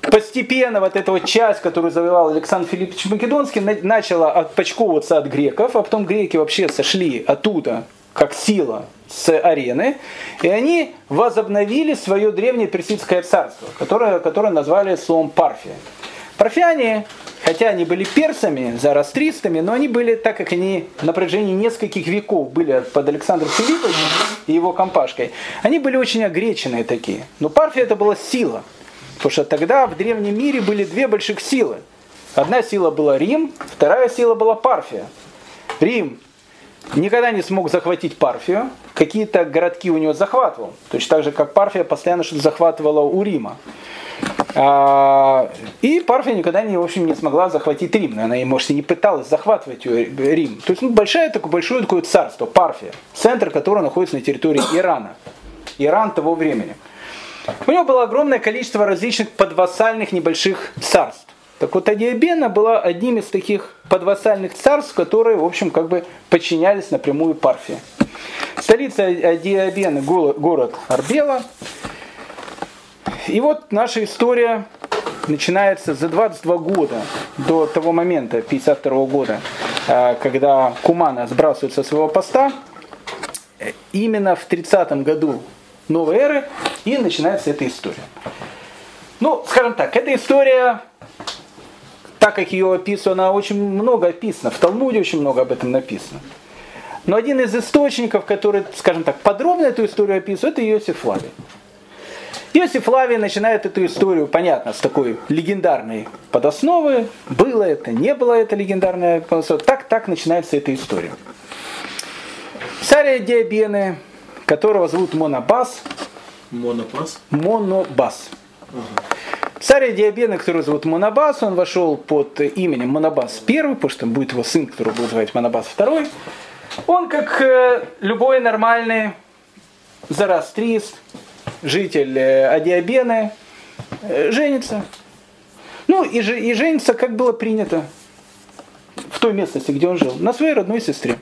постепенно вот эта вот часть, которую завоевал Александр Филиппович Македонский, начала отпочковываться от греков, а потом греки вообще сошли оттуда как сила с арены, и они возобновили свое древнее персидское царство, которое, которое назвали словом Парфия. Парфяне, хотя они были персами, зарастристами, но они были, так как они на протяжении нескольких веков были под Александром Филипповичем и его компашкой, они были очень огреченные такие. Но Парфия это была сила, потому что тогда в древнем мире были две больших силы. Одна сила была Рим, вторая сила была Парфия. Рим никогда не смог захватить Парфию. Какие-то городки у него захватывал. Точно так же, как Парфия постоянно что-то захватывала у Рима. А, и Парфия никогда не, в общем, не смогла захватить Рим. Она, может, и не пыталась захватывать Рим. То есть ну, большое, такое, большое такое царство, Парфия, центр которого находится на территории Ирана. Иран того времени. У него было огромное количество различных подвассальных небольших царств. Так вот, Адиабена была одним из таких подвассальных царств, которые, в общем, как бы подчинялись напрямую Парфии. Столица Адиабены – город Арбела. И вот наша история начинается за 22 года до того момента, 52 года, э, когда Кумана сбрасывает со своего поста. Именно в 30 году новой эры и начинается эта история. Ну, скажем так, эта история, так как ее описано, очень много описана, в Талмуде очень много об этом написано. Но один из источников, который, скажем так, подробно эту историю описывает, это Иосиф Флавий. Иосиф Флавий начинает эту историю, понятно, с такой легендарной подосновы. Было это, не было это легендарная подоснова. Так, так начинается эта история. Царь Диабены, которого зовут Монобас. Монобас? Монобас. Ага. Царь Диабена, который зовут Монобас, он вошел под именем Монобас I, потому что будет его сын, который будет звать Монобас II. Он, как э, любой нормальный зарастрист, житель э, Адиабены, э, женится. Ну и, и женится, как было принято в той местности, где он жил, на своей родной сестре.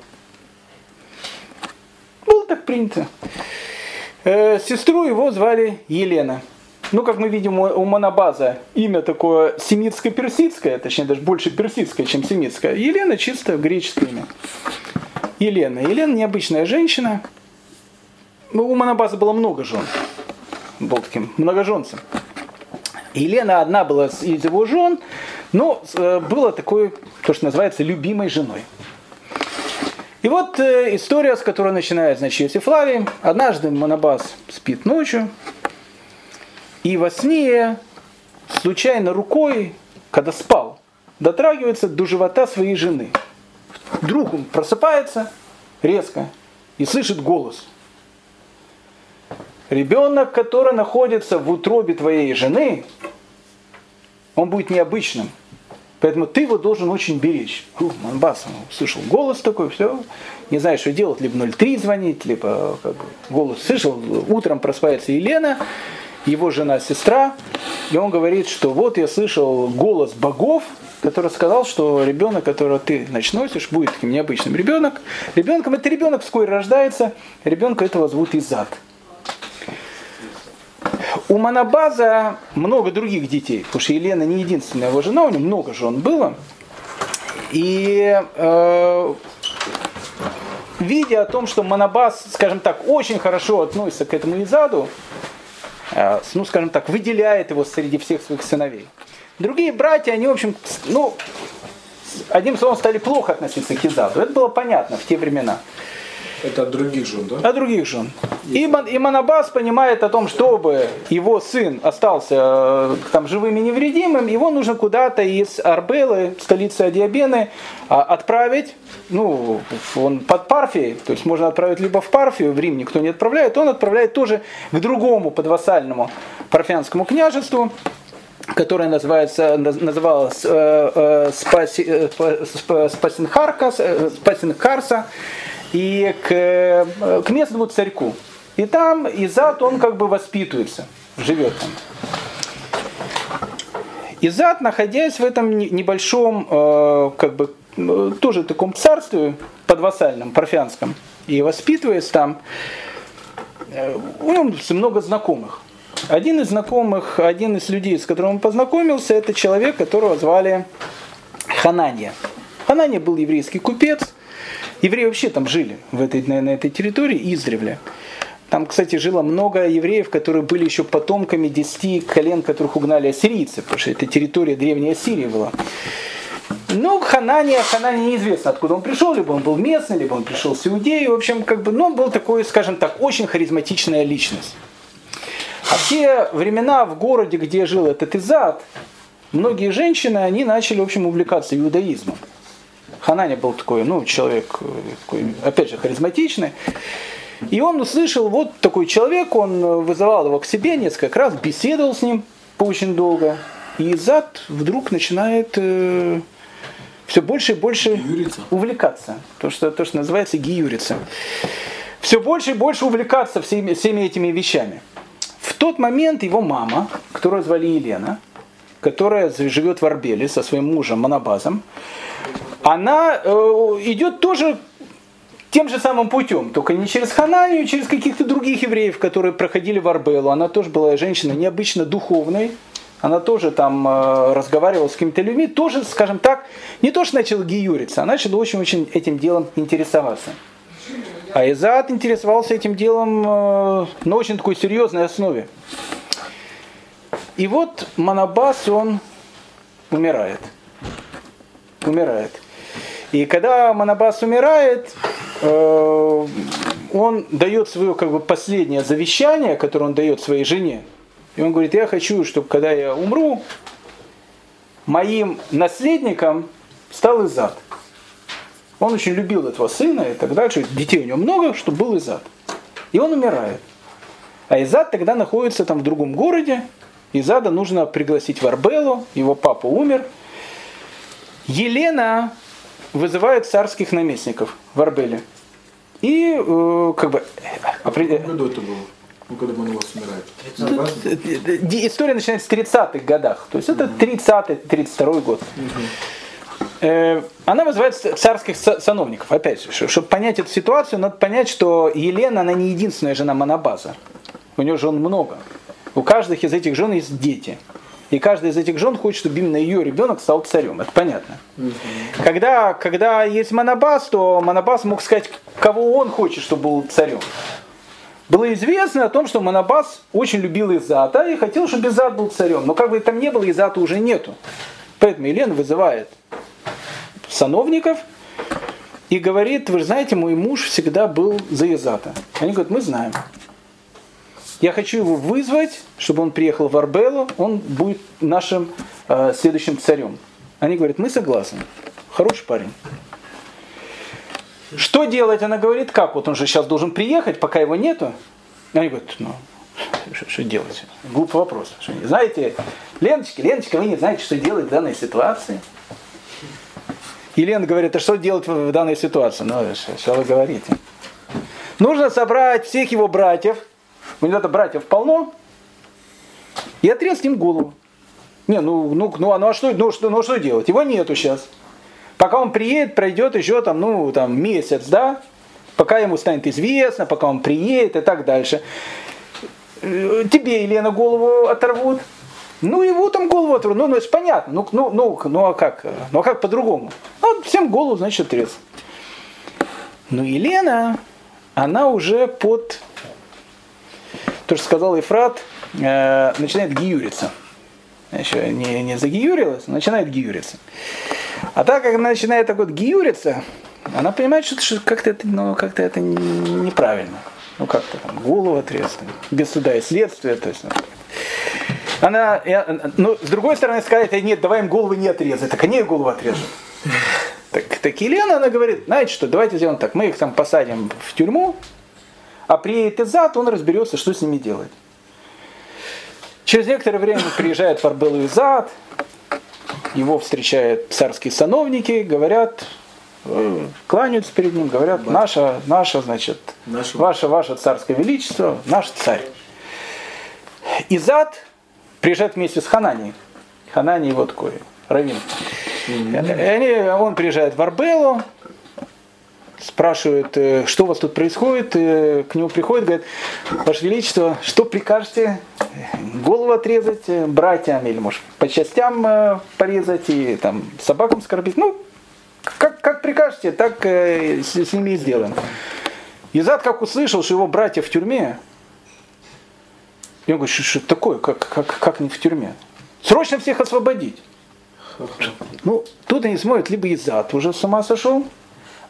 Было так принято. Сестру его звали Елена. Ну, как мы видим у Монобаза, имя такое семитско-персидское, точнее даже больше персидское, чем семитское. Елена чисто греческое имя. Елена. Елена необычная женщина. Ну, у Монобаза было много жен. Был таким многоженцем. Елена одна была из его жен, но э, была такой, то, что называется, любимой женой. И вот э, история, с которой начинает, значит, Иосиф Флавий. Однажды Монобас спит ночью, и во сне случайно рукой, когда спал, дотрагивается до живота своей жены. Вдруг он просыпается резко и слышит голос. Ребенок, который находится в утробе твоей жены, он будет необычным. Поэтому ты его должен очень беречь. Фу, Манбас, он услышал голос такой, все, не знаю, что делать, либо 03 звонить, либо как бы, голос слышал, утром просыпается Елена, его жена-сестра, и он говорит, что вот я слышал голос богов, который сказал, что ребенок, которого ты значит, будет таким необычным ребенок. Ребенком это ребенок вскоре рождается, ребенка этого зовут Изад. У Манабаза много других детей, потому что Елена не единственная его жена, у него много жен было. И э, видя о том, что Манабаз, скажем так, очень хорошо относится к этому Изаду, Э, ну, скажем так, выделяет его среди всех своих сыновей. Другие братья, они, в общем, ну, одним словом, стали плохо относиться к Изаду. Это было понятно в те времена. Это от других жен, да? От других жен. И, и Манабас понимает о том, чтобы его сын остался э, там живым и невредимым, его нужно куда-то из Арбелы, столицы Адиабены, а, отправить. Ну, он под Парфией, то есть можно отправить либо в Парфию, в Рим никто не отправляет, он отправляет тоже к другому подвассальному парфянскому княжеству, которое называется, называлось э, э, Спаси, э, Спасинхаркас, э, Спасинхарса и к, к местному царьку. И там Изад, он как бы воспитывается, живет там. Изад, находясь в этом небольшом, э, как бы, э, тоже таком царстве подвассальном, парфянском, и воспитываясь там, э, у него много знакомых. Один из знакомых, один из людей, с которым он познакомился, это человек, которого звали Хананья. Хананья был еврейский купец, Евреи вообще там жили в этой, на, на этой территории издревле. Там, кстати, жило много евреев, которые были еще потомками десяти колен, которых угнали ассирийцы, потому что это территория древней Ассирии была. Ну, Ханания, Ханания неизвестно, откуда он пришел, либо он был местный, либо он пришел с Иудеи, в общем, как бы, ну, он был такой, скажем так, очень харизматичная личность. А в те времена в городе, где жил этот Изад, многие женщины, они начали, в общем, увлекаться иудаизмом. Хананя был такой, ну, человек, э, такой, опять же, харизматичный. И он услышал, вот такой человек, он вызывал его к себе несколько раз, беседовал с ним очень долго. И зад вдруг начинает э, все больше и больше Гиюриться. увлекаться. То что, то, что называется гиюрица. Все больше и больше увлекаться всеми, всеми этими вещами. В тот момент его мама, которую звали Елена, которая живет в Арбеле со своим мужем Монобазом, она э, идет тоже тем же самым путем, только не через Хананию, через каких-то других евреев, которые проходили в Арбелу. Она тоже была женщина необычно духовной, она тоже там э, разговаривала с какими-то людьми, тоже, скажем так, не то, что начала гиюриться, а начала очень-очень этим делом интересоваться. А Изаат интересовался этим делом э, на очень такой серьезной основе. И вот Манабас, он умирает. Умирает. И когда Манабас умирает, э, он дает свое как бы последнее завещание, которое он дает своей жене. И он говорит, я хочу, чтобы когда я умру, моим наследником стал Изад. Он очень любил этого сына и так дальше. Детей у него много, чтобы был Изад. И он умирает. А Изад тогда находится там в другом городе. Изада нужно пригласить в Арбелу. Его папа умер. Елена вызывает царских наместников в Арбеле. И э, как бы... А в каком году это было? Ну, когда Мануас умирает. История начинается в 30-х годах. То есть это 30-32 год. Э, Она вызывает царских са- сановников. Опять же, чтобы понять эту ситуацию, надо понять, что Елена, она не единственная жена Монобаза. У нее жен много. У каждых из этих жен есть дети. И каждая из этих жен хочет, чтобы именно ее ребенок стал царем. Это понятно. Когда, когда есть Монобас, то Монобас мог сказать, кого он хочет, чтобы был царем. Было известно о том, что Монобас очень любил Изата и хотел, чтобы Изат был царем. Но как бы там не было, Изата уже нету. Поэтому Елена вызывает сановников и говорит, вы знаете, мой муж всегда был за Изата. Они говорят, мы знаем. Я хочу его вызвать, чтобы он приехал в Арбелу, он будет нашим э, следующим царем. Они говорят, мы согласны. Хороший парень. Что делать? Она говорит, как? Вот он же сейчас должен приехать, пока его нету. Они говорят, ну, что, делать? Глупый вопрос. Что, знаете, Леночка, Леночка, вы не знаете, что делать в данной ситуации? И Лена говорит, а что делать в, данной ситуации? Ну, что вы говорите? Нужно собрать всех его братьев, у него братьев полно, и отрезать им голову. Не, ну, ну, ну, ну а что, ну, что, ну, что делать? Его нету сейчас. Пока он приедет, пройдет еще там, ну, там, месяц, да? Пока ему станет известно, пока он приедет и так дальше. Э, Тебе, Елена, голову оторвут. Ну, его там голову оторвут. Ну, ну, это понятно. Ну, ну, ну, ну, а как? Ну, а как по-другому? Ну, всем голову, значит, отрезать. Ну, Елена, она уже под, то, что сказал Ефрат, э, начинает гиюриться. Еще не, не загиюрилась, начинает гиюриться. А так как она начинает так вот гиюриться, она понимает, что, что как-то это, ну, как-то это неправильно. Ну как-то там голову отрезать, без суда и следствия. То есть, ну, она, я, ну, с другой стороны, сказать, нет, давай им головы не отрезать, так они ее голову отрежут. Так, так Елена, она говорит, знаете что, давайте сделаем так, мы их там посадим в тюрьму, а приедет Изат, он разберется, что с ними делать. Через некоторое время приезжает в Арбелу Изат, его встречают царские сановники, говорят, э, кланяются перед ним, говорят, наша, наша, значит, Наша. ваше, ваше царское величество, наш царь. Изат приезжает вместе с Хананией. Хананий его такой раввин. И они, он приезжает в Арбелу, спрашивает, э, что у вас тут происходит, э, к нему приходит, говорит, Ваше Величество, что прикажете? Голову отрезать э, братьям или, может, по частям порезать и там собакам скорбить? Ну, как, как прикажете, так с, с ними и сделаем. Изад как услышал, что его братья в тюрьме, и он говорит, что, что это такое, как, как, как не в тюрьме? Срочно всех освободить. Ну, тут они смотрят, либо Изад уже с ума сошел,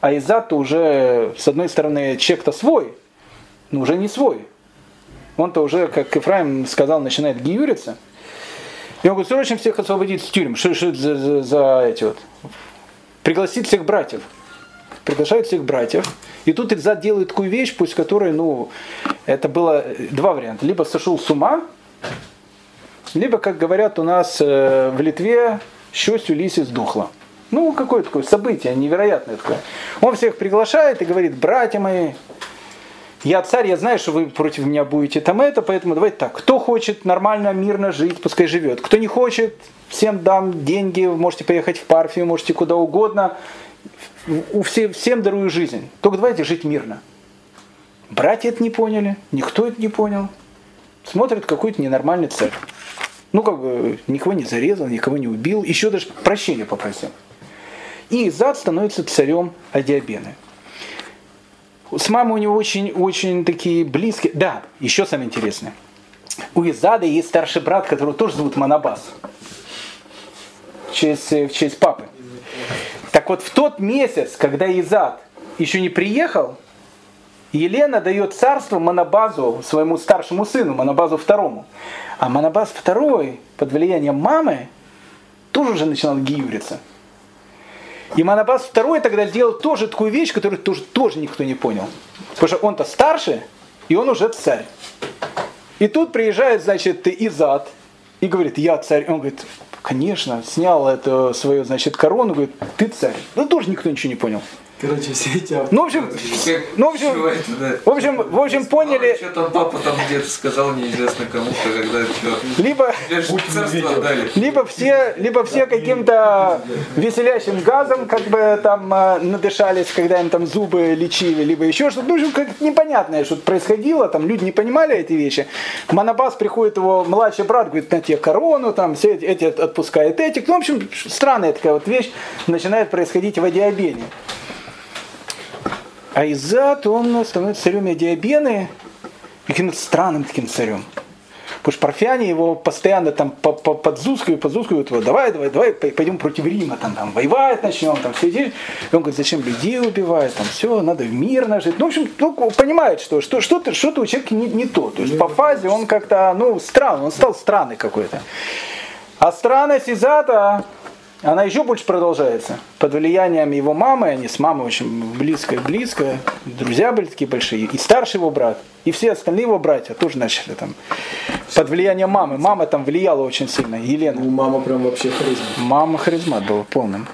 а Изад уже, с одной стороны, человек-то свой, но уже не свой. Он-то уже, как Ефраим сказал, начинает гиюриться. И он говорит, срочно всех освободить с тюрем. Что, это за, за, за эти вот? пригласить всех братьев. Приглашают всех братьев. И тут Ильзад делает такую вещь, пусть которой, ну, это было два варианта. Либо сошел с ума, либо, как говорят у нас э, в Литве, щось у лиси сдохла. Ну, какое такое событие невероятное такое. Он всех приглашает и говорит, братья мои, я царь, я знаю, что вы против меня будете там это, поэтому давайте так. Кто хочет нормально, мирно жить, пускай живет. Кто не хочет, всем дам деньги, можете поехать в Парфию, можете куда угодно. У всем, всем дарую жизнь. Только давайте жить мирно. Братья это не поняли, никто это не понял. Смотрят какой-то ненормальный царь. Ну, как бы, никого не зарезал, никого не убил, еще даже прощения попросил. И Изад становится царем Адиабены. С мамой у него очень-очень такие близкие. Да, еще самое интересное. У Изада есть старший брат, которого тоже зовут Манабас. В честь, в честь папы. Так вот, в тот месяц, когда Изад еще не приехал, Елена дает царство Манабазу, своему старшему сыну, Манабазу второму. А Манабаз второй, под влиянием мамы, тоже уже начинал гиюриться. И Манабас второй тогда сделал тоже такую вещь, которую тоже, тоже никто не понял. Потому что он-то старше, и он уже царь. И тут приезжает, значит, Изад и говорит, я царь. Он говорит, конечно, снял эту свою, значит, корону, говорит, ты царь. Ну, тоже никто ничего не понял. Короче, все эти Ну, в общем, ну, в общем, в общем, в общем, поняли. Что там папа там где-то сказал неизвестно кому-то, когда что. Либо, либо все, либо все каким-то веселящим газом как бы там э, надышались, когда им там зубы лечили, либо еще что-то. Ну, в общем, как непонятное что-то происходило, там люди не понимали эти вещи. Манабас приходит его младший брат, говорит, на тебе корону, там все эти отпускает этих. Ну, в общем, странная такая вот вещь начинает происходить в Адиабене. А Изат, он становится царем Диабены, каким-то странным таким царем. Потому что парфяне его постоянно там подзускивают, подзускивают его, давай, давай, давай, пойдем против Рима, там, там воевать начнем, там все эти. И он говорит, зачем людей убивать, там все, надо мирно жить. Ну, в общем, ну, понимает, что, что что-то, что-то у человека не, не то. То есть по фазе он как-то, ну, странный, он стал странный какой-то. А странность Изата, она еще больше продолжается. Под влиянием его мамы, они с мамой очень близко-близко, друзья были такие большие, и старший его брат, и все остальные его братья тоже начали там под влиянием мамы. Мама там влияла очень сильно, Елена. Ну, мама прям вообще харизма. Мама харизмат была полным.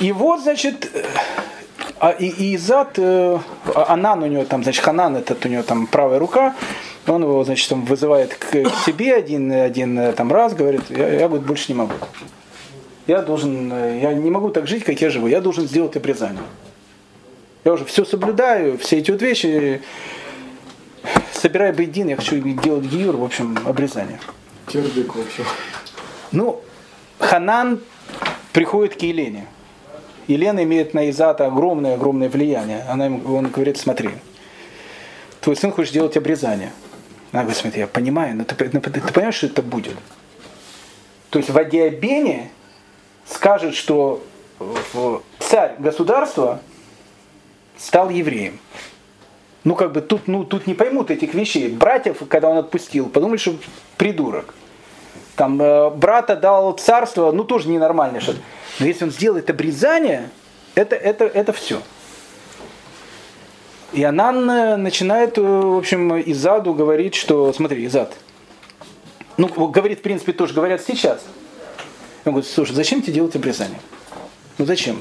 И вот, значит, а, и, и Изат, э, Анан у него там, значит, Ханан, этот у него там правая рука, он его, значит, там вызывает к, к себе один, один э, там раз, говорит, я, я говорит, больше не могу я должен, э, я не могу так жить, как я живу, я должен сделать обрезание. Я уже все соблюдаю, все эти вот вещи, собирая бейдин, я хочу делать гиюр, в общем, обрезание. Кирдык вообще. Ну, Ханан приходит к Елене. Елена имеет на Изата огромное-огромное влияние. Она ему, он говорит, смотри, твой сын хочет делать обрезание. Она говорит, смотри, я понимаю, но ты, ты, ты понимаешь, что это будет? То есть в Адиабене скажет, что царь государства стал евреем. Ну, как бы тут, ну, тут не поймут этих вещей. Братьев, когда он отпустил, подумали, что придурок. Там э, брата дал царство, ну, тоже ненормально что -то. Но если он сделает обрезание, это, это, это все. И она начинает, э, в общем, Изаду говорить, что, смотри, Изад, ну, говорит, в принципе, тоже говорят сейчас – он говорит, слушай, зачем тебе делать обрезание? Ну зачем?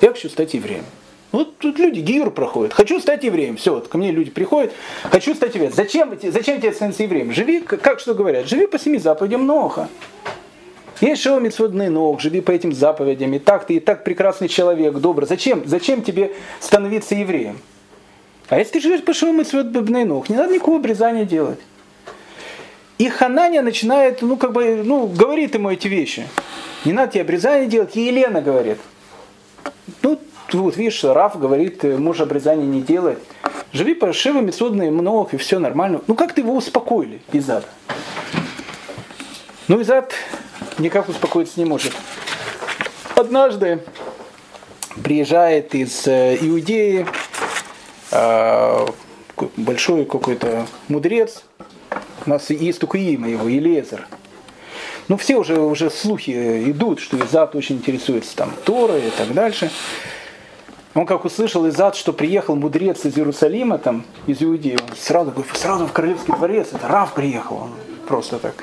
Я хочу стать евреем. Вот тут люди гиюр проходят. Хочу стать евреем. Все, вот ко мне люди приходят. Хочу стать евреем. Зачем, зачем тебе становиться евреем? Живи, как что говорят, живи по семи заповедям Ноха. Есть шоу митцводный ног, живи по этим заповедям. И так ты и так прекрасный человек, добрый. Зачем, зачем тебе становиться евреем? А если ты живешь по шоу митцводный ног, не надо никакого обрезания делать. И Хананя начинает, ну, как бы, ну, говорит ему эти вещи. Не надо тебе обрезание делать. И Елена говорит. Ну, вот видишь, Раф говорит, муж обрезание не делает. Живи по Шива, Мецудна много, и все нормально. Ну, как ты его успокоили, Изад? Ну, Изад никак успокоиться не может. Однажды приезжает из э, Иудеи э, большой какой-то мудрец, у нас есть имя его, Елезер. Ну, все уже, уже слухи идут, что Изат очень интересуется там Торой и так дальше. Он как услышал Изат, что приехал мудрец из Иерусалима, там, из Иудеи, он сразу сразу в королевский дворец, это Рав приехал, он просто так.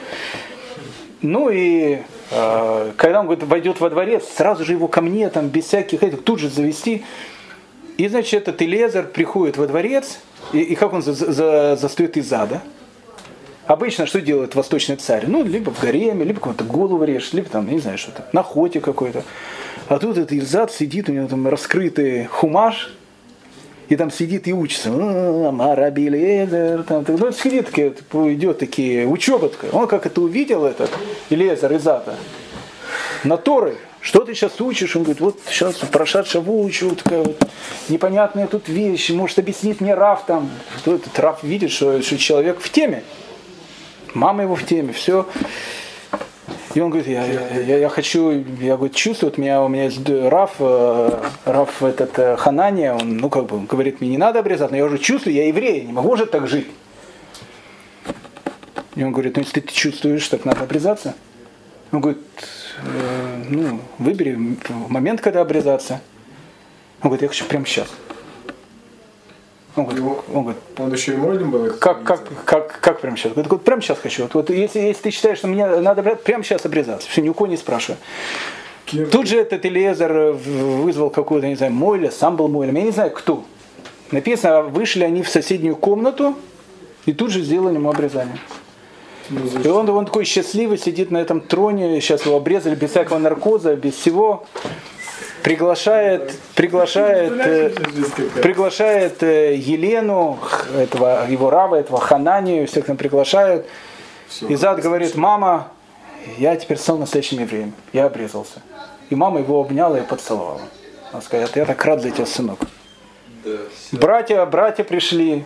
Ну и э, когда он говорит, войдет во дворец, сразу же его ко мне, там, без всяких этих, тут же завести. И, значит, этот Элезер приходит во дворец, и, и как он за, за, застает из ада. Обычно что делает восточный царь? Ну, либо в гареме, либо кого-то голову режет, либо там, не знаю, что-то, на охоте какой-то. А тут этот Изад сидит, у него там раскрытый хумаш, и там сидит и учится. Марабилезер, там, ну, сидит, типа, идет такие, учеба такая. Он как это увидел, этот Илезер Изата, на Торы, что ты сейчас учишь? Он говорит, вот сейчас Парашат Шаву учу, такая вот непонятная тут вещь, может объяснить мне Раф там. Кто этот Раф видит, что, что человек в теме. Мама его в теме, все. И он говорит, я, я, я хочу, я говорю, чувствую, вот меня, у меня есть Раф, э, Раф этот э, Ханания, он, ну, как бы, говорит, мне не надо обрезать, но я уже чувствую, я еврей, не могу уже так жить. И он говорит, ну, если ты чувствуешь, так надо обрезаться. Он говорит, э, ну, выбери момент, когда обрезаться. Он говорит, я хочу прямо сейчас. Он говорит, он, говорит, он еще и молодым был? Как, как, как, как прямо сейчас? Говорит, вот прямо сейчас хочу. Вот, вот если, если ты считаешь, что мне надо прямо сейчас обрезаться, все, ни у кого не спрашиваю. Кем? Тут же этот Элезер вызвал какую-то, не знаю, Мойля, сам был Мойлем, я не знаю кто. Написано, вышли они в соседнюю комнату и тут же сделали ему обрезание. Ну, и он, он такой счастливый, сидит на этом троне, сейчас его обрезали без всякого наркоза, без всего приглашает, приглашает, э, приглашает э, Елену, этого, его Рава, этого Хананию, всех там приглашают. И Зад говорит, мама, я теперь стал настоящим евреем, я обрезался. И мама его обняла и поцеловала. Она сказала, я так рад за тебя, сынок. Братья, братья пришли,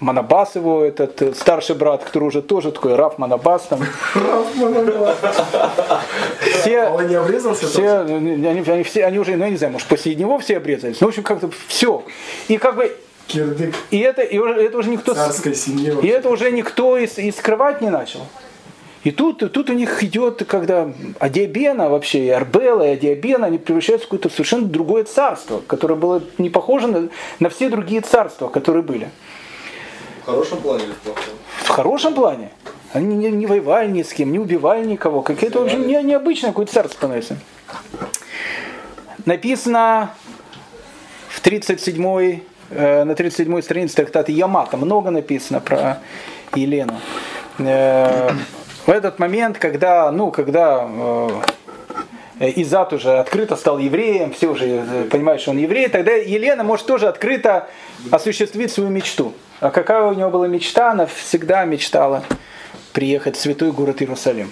Манабас его, этот э, старший брат, который уже тоже такой Раф Манабас там. Раф Манабас. Все, а он не обрезался? Все, они, они, все, они уже, ну я не знаю, может после него все обрезались. Ну, в общем, как-то все. И как бы Кирдык. И это, и это уже никто, и это уже никто и, и скрывать не начал. И тут, тут у них идет, когда Адиабена вообще, и Арбела, и Адиабена, они превращаются в какое-то совершенно другое царство, которое было не похоже на, на все другие царства, которые были. В хорошем плане или в плохом? В хорошем плане. Они не, не воевали ни с кем, не убивали никого. Какие-то, в общем, не, необычное какое-то царство становится. Написано в 37 э, на 37 странице трактата Ямата. Много написано про Елену. Э, в этот момент, когда, ну, когда э, Изат уже открыто стал евреем, все уже э, понимают, что он еврей, тогда Елена может тоже открыто осуществить свою мечту. А какая у него была мечта? Она всегда мечтала приехать в святой город Иерусалим.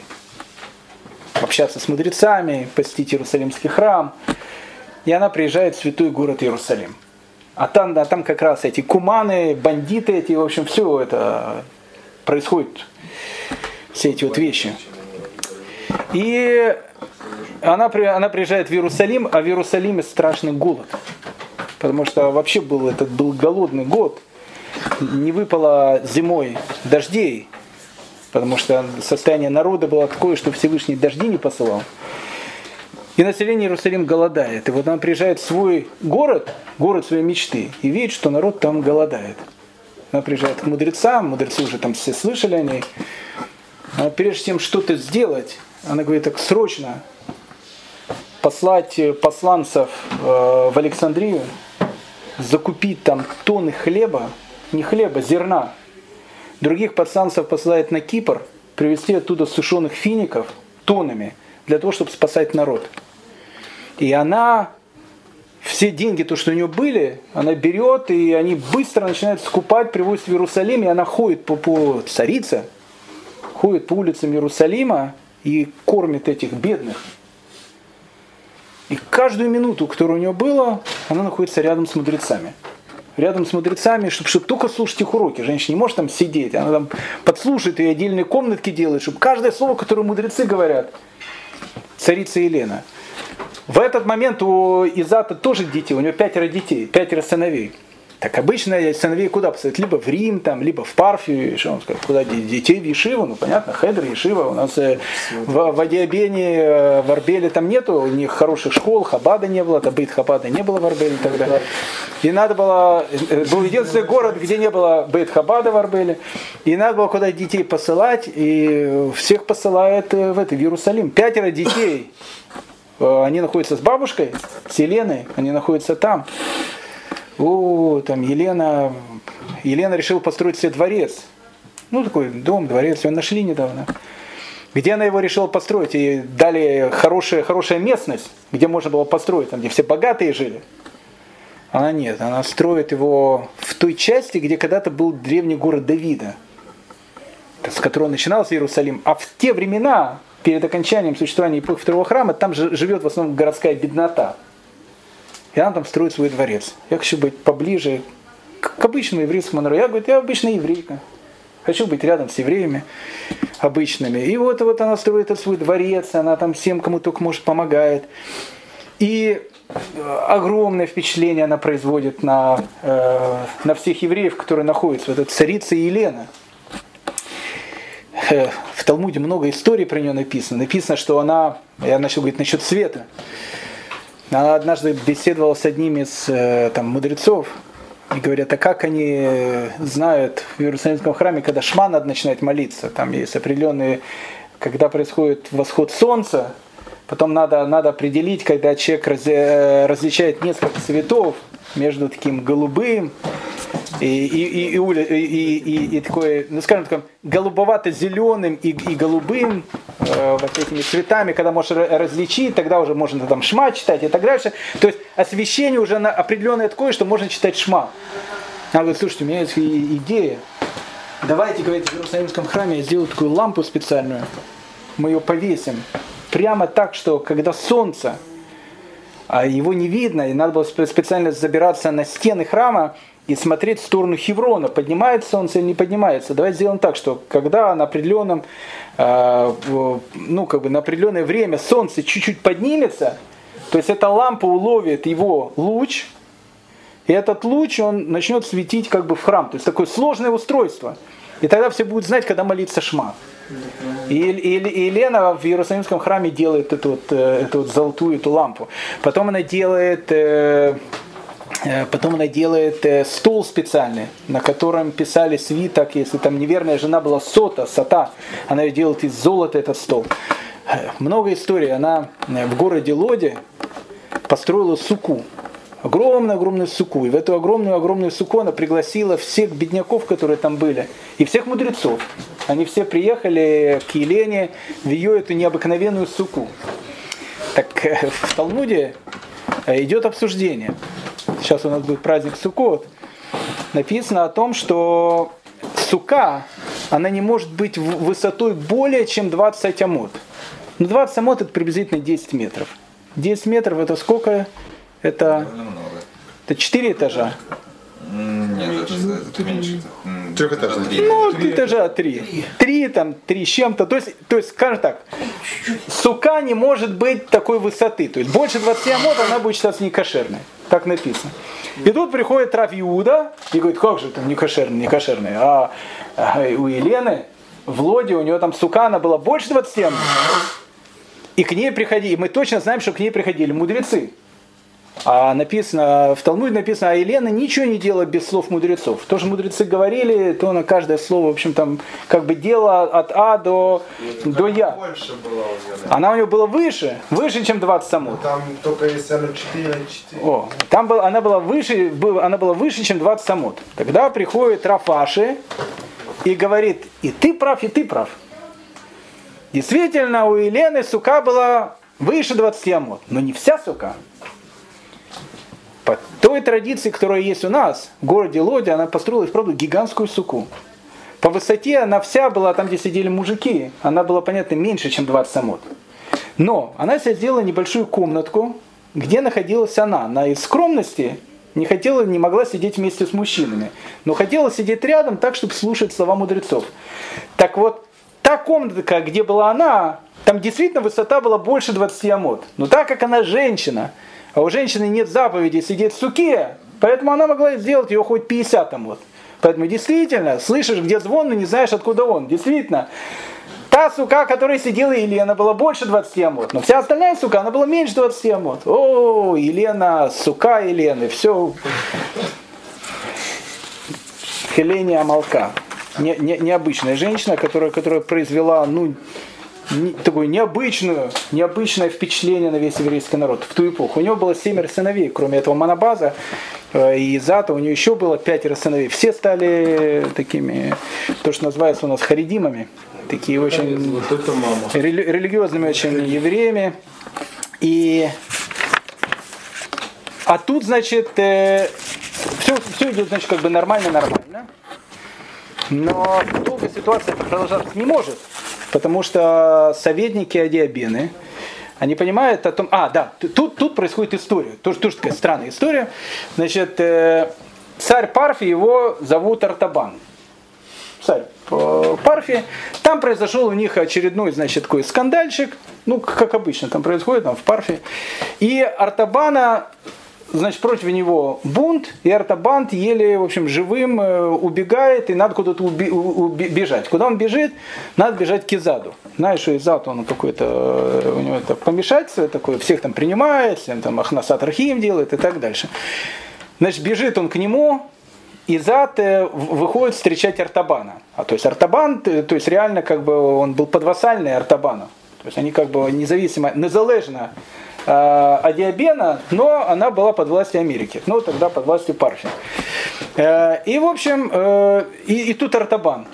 Общаться с мудрецами, посетить Иерусалимский храм. И она приезжает в святой город Иерусалим. А там, да, там как раз эти куманы, бандиты эти, в общем, все это происходит, все эти вот вещи. И она, она приезжает в Иерусалим, а в Иерусалиме страшный голод. Потому что вообще был этот был голодный год не выпало зимой дождей, потому что состояние народа было такое, что Всевышний дожди не посылал. И население Иерусалим голодает. И вот она приезжает в свой город, город своей мечты, и видит, что народ там голодает. Она приезжает к мудрецам, мудрецы уже там все слышали о ней. А прежде чем что-то сделать, она говорит, так срочно послать посланцев э, в Александрию, закупить там тонны хлеба, не хлеба, зерна. Других подстанцев посылает на Кипр, привезти оттуда сушеных фиников тоннами, для того, чтобы спасать народ. И она все деньги, то, что у нее были, она берет, и они быстро начинают скупать, привозят в Иерусалим, и она ходит по, по царица, ходит по улицам Иерусалима и кормит этих бедных. И каждую минуту, которая у нее была, она находится рядом с мудрецами рядом с мудрецами, чтобы, чтобы только слушать их уроки. Женщина не может там сидеть, она там подслушает и отдельные комнатки делает, чтобы каждое слово, которое мудрецы говорят, царица Елена. В этот момент у Изата тоже дети, у него пятеро детей, пятеро сыновей. Так обычно сыновей куда посылают? Либо в Рим, там, либо в Парфию, что он сказал, куда детей в Ешиву, ну понятно, Хедр, Ешива. У нас э, в, в Адиабене, э, в Арбеле там нету у них хороших школ, Хабада не было, Табит Хабада не было в Арбеле тогда. И надо было, э, был единственный город, где не было Бейт Хабада в Арбеле, и надо было куда детей посылать, и всех посылают в это, в Иерусалим. Пятеро детей, они находятся с бабушкой, с Еленой, они находятся там о, там Елена, Елена решила построить себе дворец. Ну, такой дом, дворец, его нашли недавно. Где она его решила построить? И дали хорошая, хорошая местность, где можно было построить, там, где все богатые жили. Она нет, она строит его в той части, где когда-то был древний город Давида, с которого начинался Иерусалим. А в те времена, перед окончанием существования эпохи второго храма, там живет в основном городская беднота и она там строит свой дворец. Я хочу быть поближе к обычному еврейскому народу. Я говорю, я обычная еврейка. Хочу быть рядом с евреями обычными. И вот, вот она строит свой дворец, она там всем, кому только может, помогает. И э, огромное впечатление она производит на, э, на всех евреев, которые находятся. Вот эта царица Елена. Э, в Талмуде много историй про нее написано. Написано, что она, я начал говорить насчет света, она однажды беседовала с одним из э, там, мудрецов, и говорят, а как они знают в Иерусалимском храме, когда шма надо начинать молиться, там есть определенные, когда происходит восход солнца, потом надо, надо определить, когда человек раз, э, различает несколько цветов между таким голубым и, и, и, и, и, и такой, ну скажем так, голубовато-зеленым и, и голубым, э, вот этими цветами, когда можешь различить, тогда уже можно там шма читать и так дальше. То есть освещение уже на определенное такое, что можно читать шма. Она говорит, слушайте, у меня есть идея. Давайте, говорит, в Иерусалимском храме я сделаю такую лампу специальную. Мы ее повесим. Прямо так, что когда солнце, а его не видно, и надо было специально забираться на стены храма, и смотреть в сторону Хеврона, поднимается солнце или не поднимается. Давайте сделаем так, что когда на определенном, э, ну как бы на определенное время солнце чуть-чуть поднимется, то есть эта лампа уловит его луч, и этот луч он начнет светить как бы в храм. То есть такое сложное устройство. И тогда все будут знать, когда молиться шма. И, и, и Елена в Иерусалимском храме делает эту вот, э, эту вот золотую эту лампу. Потом она делает э, потом она делает э, стол специальный, на котором писали свиток, если там неверная жена была сота, сота, она ее делает из золота этот стол. Э, много историй. Она в городе Лоде построила суку. Огромную-огромную суку. И в эту огромную-огромную суку она пригласила всех бедняков, которые там были, и всех мудрецов. Они все приехали к Елене в ее эту необыкновенную суку. Так в Талмуде идет обсуждение сейчас у нас будет праздник Суккот, написано о том, что сука, она не может быть высотой более чем 20 амот. Ну, 20 амот это приблизительно 10 метров. 10 метров это сколько? Это, это 4 этажа. Нет, это, это меньше. Трехэтажный. Ну, этажа три. Три там, три с чем-то. То есть, то есть, скажем так, сука не может быть такой высоты. То есть больше 20 амот она будет считаться некошерной. Так написано. И тут приходит Рав Иуда и говорит, как же там не кошерный, не кошерный. А, а у Елены в Лоде у нее там сука, она была больше 20 И к ней приходили, мы точно знаем, что к ней приходили мудрецы. А написано, в Талмуде написано, а Елена ничего не делала без слов мудрецов. То, что мудрецы говорили, то на каждое слово, в общем, там, как бы дело от А до, до Я. Больше была у нее, да. Она у нее была выше, выше, чем 20 самот. Там только если она 4 4. О, там был, она была выше, она была выше, чем 20 самот. Тогда приходит Рафаши и говорит, и ты прав, и ты прав. Действительно, у Елены сука была выше 20 амот, но не вся сука по той традиции, которая есть у нас, в городе Лоди, она построила вправду гигантскую суку. По высоте она вся была, там где сидели мужики, она была, понятно, меньше, чем 20 самот. Но она себе сделала небольшую комнатку, где находилась она. Она из скромности не хотела, не могла сидеть вместе с мужчинами, но хотела сидеть рядом так, чтобы слушать слова мудрецов. Так вот, та комнатка, где была она, там действительно высота была больше 20 амот. Но так как она женщина, а у женщины нет заповеди сидеть в суке, Поэтому она могла сделать ее хоть 50 там вот. Поэтому действительно, слышишь, где звон, но не знаешь, откуда он. Действительно, та сука, которая сидела Елена, была больше 20 амот. Но вся остальная сука, она была меньше 20 амот. О, Елена, сука Елены, все. Хеления Амалка. Не, не, необычная женщина, которая, которая произвела, ну, такое необычную, необычное впечатление на весь еврейский народ в ту эпоху. У него было семеро сыновей, кроме этого Манабаза э, и Зата, у него еще было пятеро сыновей. Все стали такими, то, что называется у нас харидимами, такие очень Вот рели- религиозными очень евреями. И а тут, значит, все, все идет, значит, как бы нормально-нормально. Но долго ситуация продолжаться не может, потому что советники Адиабены, они понимают о том... А, да, тут, тут происходит история. Тоже, тоже такая странная история. Значит, э, царь Парфи, его зовут Артабан. Царь э, Парфи. Там произошел у них очередной, значит, такой скандальчик. Ну, как обычно там происходит, там в Парфе. И Артабана значит, против него бунт, и Артабант еле, в общем, живым э, убегает, и надо куда-то уби- уби- бежать. Куда он бежит? Надо бежать к Изаду. Знаешь, что Изад, он какой-то, э, у него это помешательство такое, всех там принимает, всем там Ахнасат Рахим делает и так дальше. Значит, бежит он к нему, Изад э, выходит встречать Артабана. А то есть Артабан, то есть реально как бы он был подвассальный Артабану. То есть они как бы независимо, незалежно э, от Диабена, но она была под властью Америки. Ну, тогда под властью Парфи. Э, и, в общем, э, и, и тут Артабан.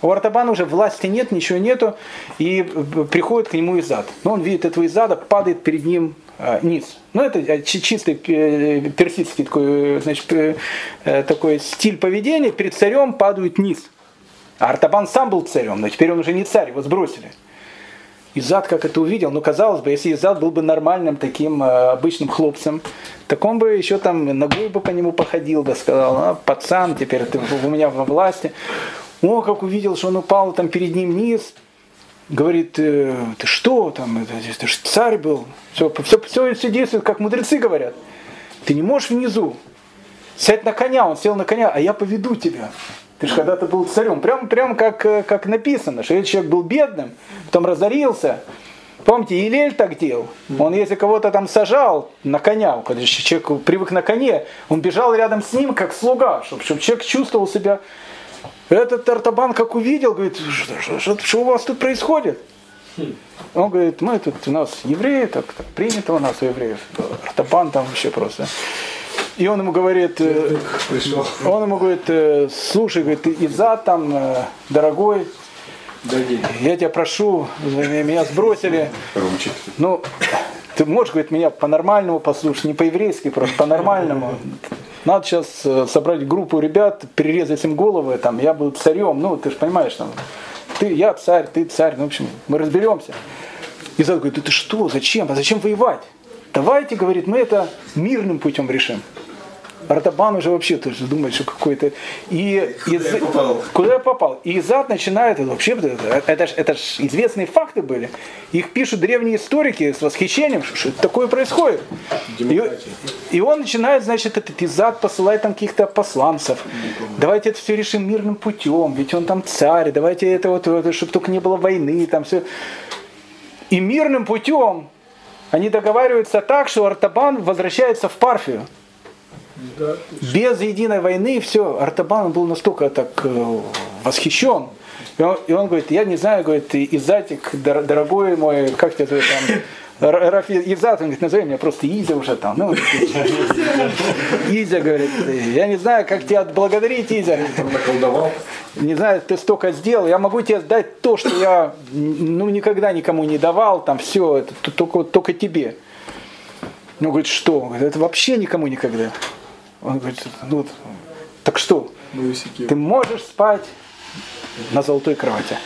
У Артабана уже власти нет, ничего нету, и приходит к нему Изад. Но он видит этого Изада, падает перед ним низ. Ну, это чи- чистый персидский такой, значит, такой стиль поведения. Перед царем падают низ. А Артабан сам был царем, но теперь он уже не царь, его сбросили. Изад как это увидел, ну казалось бы, если Изад был бы нормальным таким э, обычным хлопцем, так он бы еще там ногой бы по нему походил, да сказал, а, пацан, теперь ты у меня во власти. О, как увидел, что он упал там перед ним низ, говорит, «Э, ты что там, это, ты ж царь был, все, все, все, все действует, как мудрецы говорят. Ты не можешь внизу, сядь на коня, он сел на коня, а я поведу тебя. Ты же когда-то был царем. Прям, прям как, э, как написано, что этот человек был бедным, потом разорился. Помните, Илель так делал. Он если кого-то там сажал на коня, когда человек привык на коне, он бежал рядом с ним как слуга, чтобы, чтобы человек чувствовал себя. Этот Тартабан как увидел, говорит, что, что- что- что у вас тут происходит? Он говорит, мы тут, у нас евреи, так, так принято у нас у евреев. Артабан там вообще просто. И он ему говорит, э, Пришел. он ему говорит, э, слушай, говорит, ты Изад там, э, дорогой, денег. я тебя прошу, меня сбросили. Ручек. Ну, ты можешь, говорит, меня по-нормальному послушать, не по-еврейски, просто по-нормальному. Надо сейчас собрать группу ребят, перерезать им головы, там, я был царем, ну, ты же понимаешь, там, ты, я царь, ты царь, ну, в общем, мы разберемся. Изад говорит, ты что, зачем, а зачем воевать? Давайте, говорит, мы это мирным путем решим. Артабан уже вообще то есть, думает, что какой-то... И, Куда я из- попал? Куда я попал? И Изад начинает, вообще, это, это, ж, это ж известные факты были. Их пишут древние историки с восхищением, что, что такое происходит. И, Демократия. и он начинает, значит, этот Изад посылать там каких-то посланцев. Давайте это все решим мирным путем, ведь он там царь, давайте это вот, чтобы только не было войны, там все. И мирным путем они договариваются так, что Артабан возвращается в Парфию. Да. Без единой войны все, Артабан был настолько так э, восхищен. И он, и он говорит, я не знаю, говорит, Изатик, дор- дорогой мой, как тебя там, Р- Рафи Изат, он говорит, назови меня просто Изя уже там. Ну, Изя говорит, я не знаю, как тебя отблагодарить, Изя. Он. Не знаю, ты столько сделал, я могу тебе дать то, что я ну, никогда никому не давал, там все, это только, только тебе. Ну, говорит, что? Он говорит, это вообще никому никогда. Он говорит, ну, так что? Ну. Ты можешь спать на золотой кровати.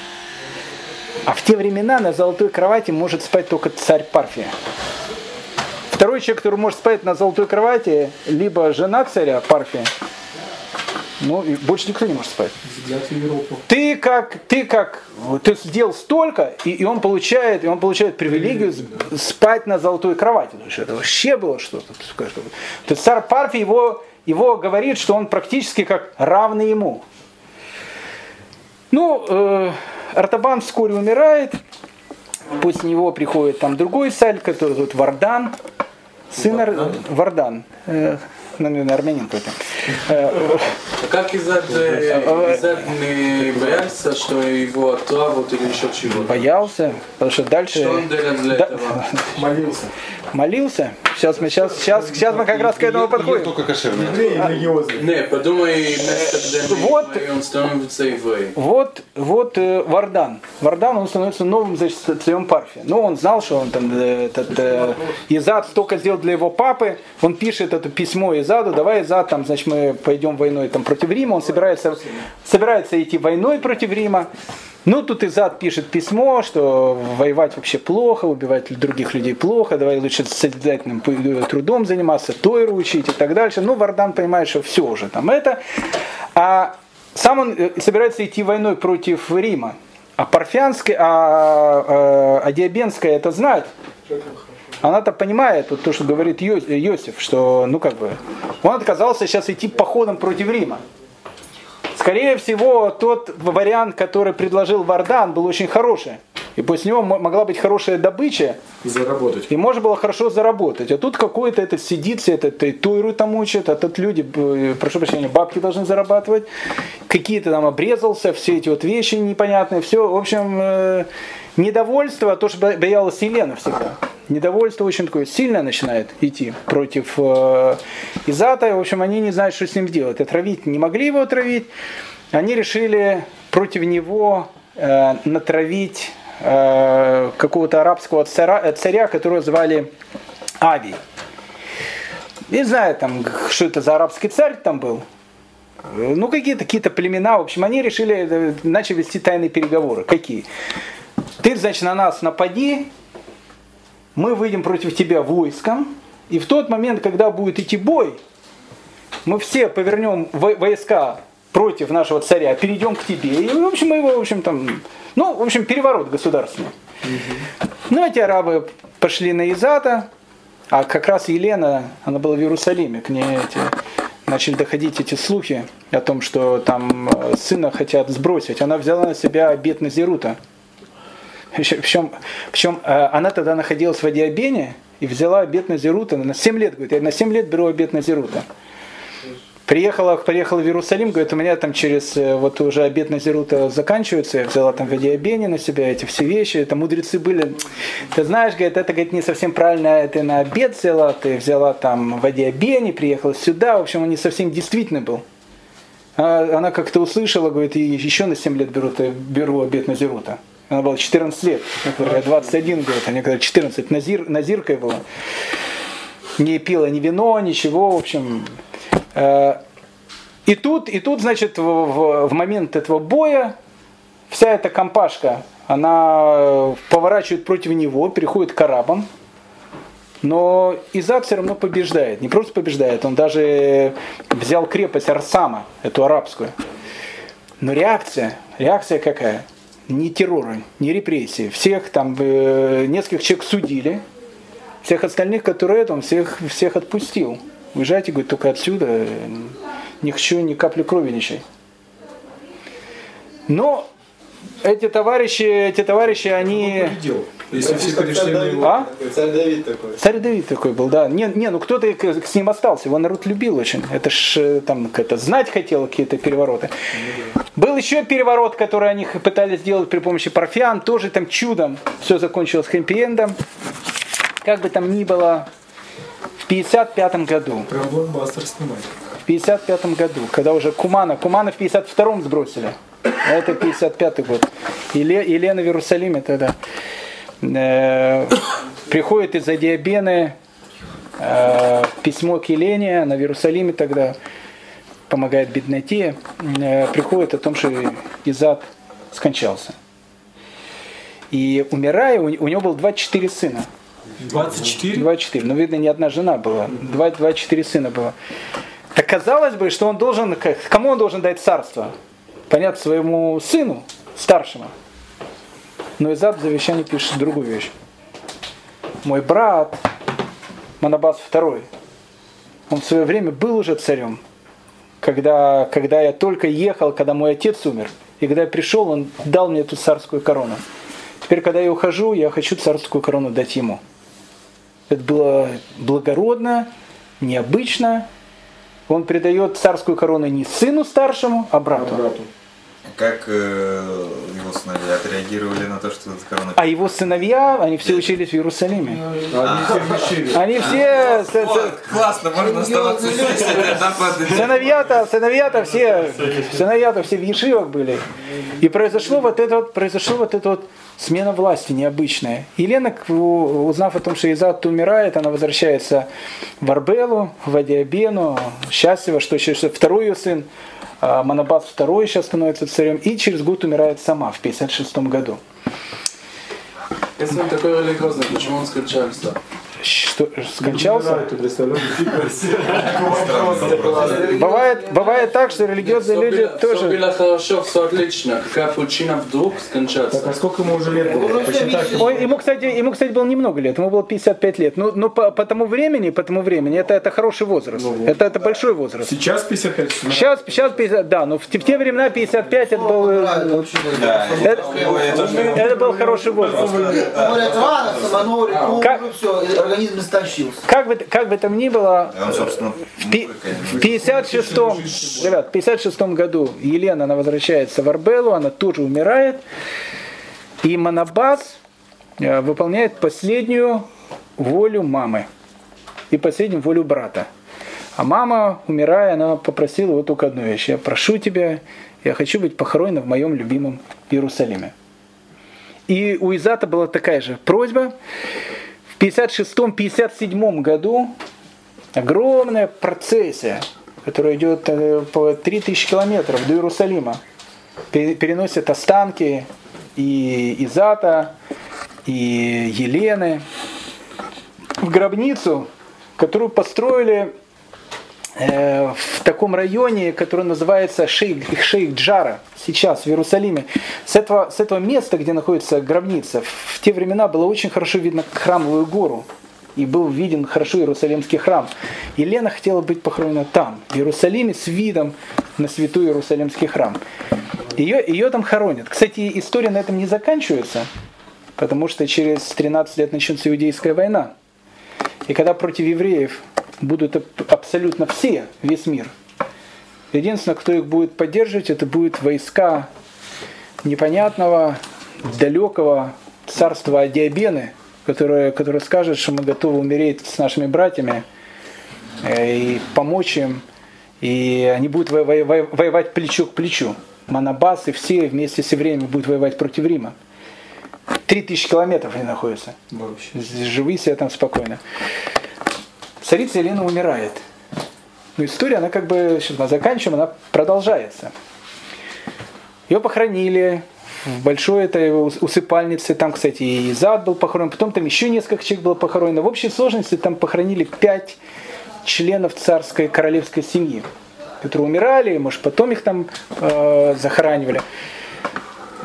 А в те времена на золотой кровати может спать только царь Парфия. Второй человек, который может спать на золотой кровати, либо жена царя Парфия, ну и больше никто не может спать. Ты как, ты как, ты сделал столько, и, и он получает, и он получает привилегию спать на золотой кровати. Ну, что это вообще было что-то. То есть царь Парфи его его говорит, что он практически как равный ему. Ну, э, Артабан вскоре умирает, после него приходит там другой царь, который зовут Вардан, сын Вардан, Вардан э, наверное, армянин какой-то. А как э, не боялся, что его отравят или еще чего? Боялся, потому что дальше... Что он для этого? Молился. Молился. Сейчас мы, сейчас, сейчас, сейчас мы как раз к этому подходим. только кошерные. Не, подумай, Вот. Он становится евреем. Вот, вот э, Вардан. Вардан, он становится новым значит, царем Парфи. Ну, он знал, что он там, э, этот, э, Изад столько сделал для его папы. Он пишет это письмо Изаду, давай Изад, там, значит, мы пойдем войной там, против Рима. Он собирается, собирается идти войной против Рима. Ну, тут Изад пишет письмо, что воевать вообще плохо, убивать других людей плохо, давай лучше созидательным трудом заниматься, Тойру учить и так дальше. Ну, Вардан понимает, что все уже там это. А сам он э, собирается идти войной против Рима. А Парфянская, а, а, а Диабенская это знает. Она-то понимает вот то, что говорит Йо- Йосиф, что, ну как бы, он отказался сейчас идти походом против Рима. Скорее всего, тот вариант, который предложил Вардан, был очень хороший. И после него мо- могла быть хорошая добыча, И заработать. и можно было хорошо заработать. А тут какой-то этот сидит, этот и Тойру там учат, а тут люди, э, прошу прощения, бабки должны зарабатывать. Какие-то там обрезался, все эти вот вещи непонятные. Все, в общем, э, недовольство, то, что бо- боялась Елена всегда. Недовольство очень такое сильное начинает идти против э, Изата. В общем, они не знают, что с ним делать. Отравить не могли его отравить. Они решили против него э, натравить какого-то арабского царя, царя, которого звали Ави. Не знаю, там, что это за арабский царь там был. Э, Ну, какие-то какие племена. В общем, они решили, э, начали вести тайные переговоры. Какие? Ты, значит, на нас напади, мы выйдем против тебя войском, и в тот момент, когда будет идти бой, мы все повернем во- войска против нашего царя, перейдем к тебе, и, в общем, мы его, в общем, там, ну, в общем, переворот государственный. Ну, эти арабы пошли на Изата, а как раз Елена, она была в Иерусалиме, к ней эти, начали доходить эти слухи о том, что там э, сына хотят сбросить. Она взяла на себя обет Назирута. Причем, причем э, она тогда находилась в Адиабене и взяла обет Назирута на 7 лет. Говорит, я на 7 лет беру обет Назирута. Приехала, приехала в Иерусалим, говорит, у меня там через, э, вот уже обед Назирута заканчивается, я взяла там в Адиабене на себя эти все вещи, это мудрецы были, ты знаешь, говорит, это говорит, не совсем правильно, ты на обед взяла, ты взяла там в Адиабене, приехала сюда, в общем, он не совсем действительный был. А она как-то услышала, говорит, и еще на 7 лет беру, ты- беру обед Назирута. Она была 14 лет, некоторые 21, говорит, а некоторые 14, Назир, Назиркой была. Не пила ни вино, ничего, в общем. Э, И тут, и тут, значит, в, в- в момент этого боя вся эта компашка, она поворачивает против него, переходит к арабам. Но Изад все равно побеждает. Не просто побеждает, он даже взял крепость Арсама, эту арабскую. Но реакция, реакция какая? Ни террора, ни репрессии. Всех там, э, нескольких человек судили, всех остальных, которые он всех, всех отпустил. Уезжайте, говорит, только отсюда, не хочу ни капли крови ничей. Но эти товарищи, эти товарищи, они... Победил. Если все перешли на его. А? Царь Давид такой. Царь Давид такой был, да. Не, не ну кто-то с ним остался, его народ любил очень. Это ж э, там какая-то знать хотел какие-то перевороты. Был еще переворот, который они пытались сделать при помощи парфян, тоже там чудом все закончилось хэппи-эндом. Как бы там ни было, 55 году, Прям блокбастер снимать. в 55 году, когда уже Кумана, Кумана в 52-м сбросили, а это 55 год. Еле- Елена в Иерусалиме тогда э, приходит из-за Диабены э, письмо к Елене, она в Иерусалиме тогда помогает бедноте, э, приходит о том, что Изад скончался. И умирая, у, у него было 24 сына. 24? 24. Ну, видно, не одна жена была. Два, 24 сына было. Так казалось бы, что он должен, кому он должен дать царство? Понятно, своему сыну, старшему. Но Изад в завещании пишет другую вещь. Мой брат, Манабас II, он в свое время был уже царем. Когда, когда я только ехал, когда мой отец умер. И когда я пришел, он дал мне эту царскую корону. Теперь, когда я ухожу, я хочу царскую корону дать ему. Это было благородно, необычно. Он передает царскую корону не сыну старшему, а брату. брату. Как э, его сыновья отреагировали на то, что это корона? А его сыновья, они все учились в Иерусалиме. Они все... Классно, можно оставаться здесь. Сыновья-то, сыновья-то все, сыновья-то все в Ешивах были. И произошло вот это вот, произошло вот это вот смена власти необычная. Елена, узнав о том, что Изат умирает, она возвращается в Арбелу, в Адиабену, счастлива, что еще второй ее сын а, Манабат II сейчас становится царем, и через год умирает сама в 56 году. Если он такой религиозный, почему он скончался? Что, скончался. Бывает, бывает так, что религиозные люди тоже... Все было хорошо, все отлично. Какая причина вдруг скончался? Так, а сколько ему уже лет было? Ой, ему, кстати, ему, кстати, было немного лет, ему было 55 лет. Но, но по, по тому времени, по тому времени, это, это хороший возраст. Ну, это, это большой возраст. Сейчас 55? Сейчас, сейчас 50, да, но в, в те времена 55 это был... Да, это, это был хороший возраст. Как, организм истощился. Как бы, как бы там ни было, в, в 56-м, ребят, в 56 году Елена, она возвращается в Арбелу, она тоже умирает, и Манабас э, выполняет последнюю волю мамы и последнюю волю брата. А мама, умирая, она попросила вот только одну вещь. Я прошу тебя, я хочу быть похоронена в моем любимом Иерусалиме. И у Изата была такая же просьба. 56-57 году огромная процессия, которая идет э, по 3000 километров до Иерусалима, переносят останки и Изата, и Елены в гробницу, которую построили в таком районе, который называется Шейх, Шейх Джара, сейчас в Иерусалиме. С этого, с этого места, где находится гробница, в те времена было очень хорошо видно храмовую гору. И был виден хорошо Иерусалимский храм. И Лена хотела быть похоронена там, в Иерусалиме, с видом на святой Иерусалимский храм. Ее, ее там хоронят. Кстати, история на этом не заканчивается, потому что через 13 лет начнется Иудейская война. И когда против евреев будут абсолютно все, весь мир. Единственное, кто их будет поддерживать, это будут войска непонятного, далекого царства Диабены, которое, которое скажет, что мы готовы умереть с нашими братьями э, и помочь им, и они будут воевать плечо к плечу. Манабас и все вместе с евреями будут воевать против Рима. Три тысячи километров они находятся. Живи себе там спокойно царица Елена умирает. Но история, она как бы, сейчас мы заканчиваем, она продолжается. Ее похоронили в большой этой усыпальнице, там, кстати, и Зад был похоронен, потом там еще несколько человек было похоронено. В общей сложности там похоронили пять членов царской королевской семьи, которые умирали, может, потом их там э, захоранивали.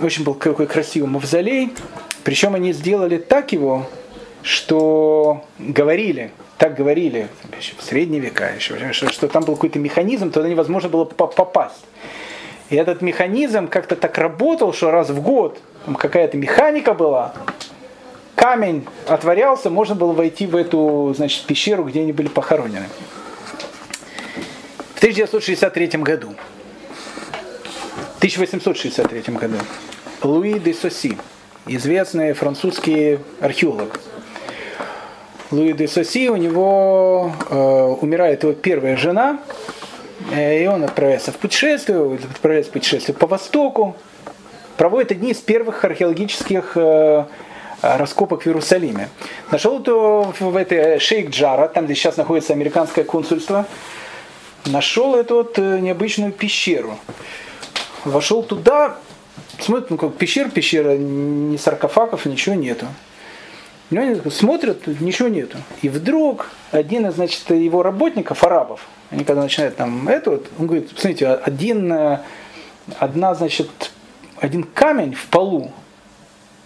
Очень был какой красивый мавзолей. Причем они сделали так его, что говорили, так говорили в средние века еще, что, что там был какой-то механизм, туда невозможно было попасть. И этот механизм как-то так работал, что раз в год какая-то механика была, камень отворялся, можно было войти в эту значит, пещеру, где они были похоронены. В 1963 году, 1863 году, Луи де Соси, известный французский археолог, Луи де Соси, у него э, умирает его первая жена, э, и он отправляется в путешествие, отправляется в путешествие по Востоку, проводит одни из первых археологических э, раскопок в Иерусалиме. Нашел это в этой Шейх Джара, там где сейчас находится американское консульство, нашел эту вот э, необычную пещеру. Вошел туда, смотрит, ну как пещера, пещера, ни саркофагов, ничего нету. Они смотрят, ничего нету. И вдруг один из, значит, его работников, арабов, они когда начинают там это вот, он говорит, смотрите, один, э, одна, значит, один камень в полу,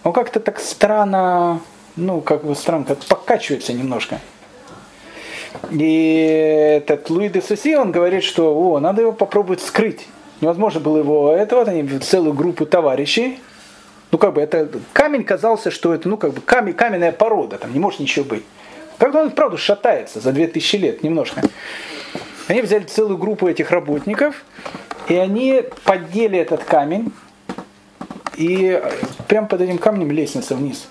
он как-то так странно, ну, как бы странно, как покачивается немножко. И этот Луи де Суси, он говорит, что о, надо его попробовать скрыть. Невозможно было его... Это вот они целую группу товарищей. Ну, как бы это... Камень казался, что это, ну, как бы камень, каменная порода, там не может ничего быть. Как он, правда, шатается за 2000 лет немножко. Они взяли целую группу этих работников, и они поддели этот камень, и прямо под этим камнем лестница вниз.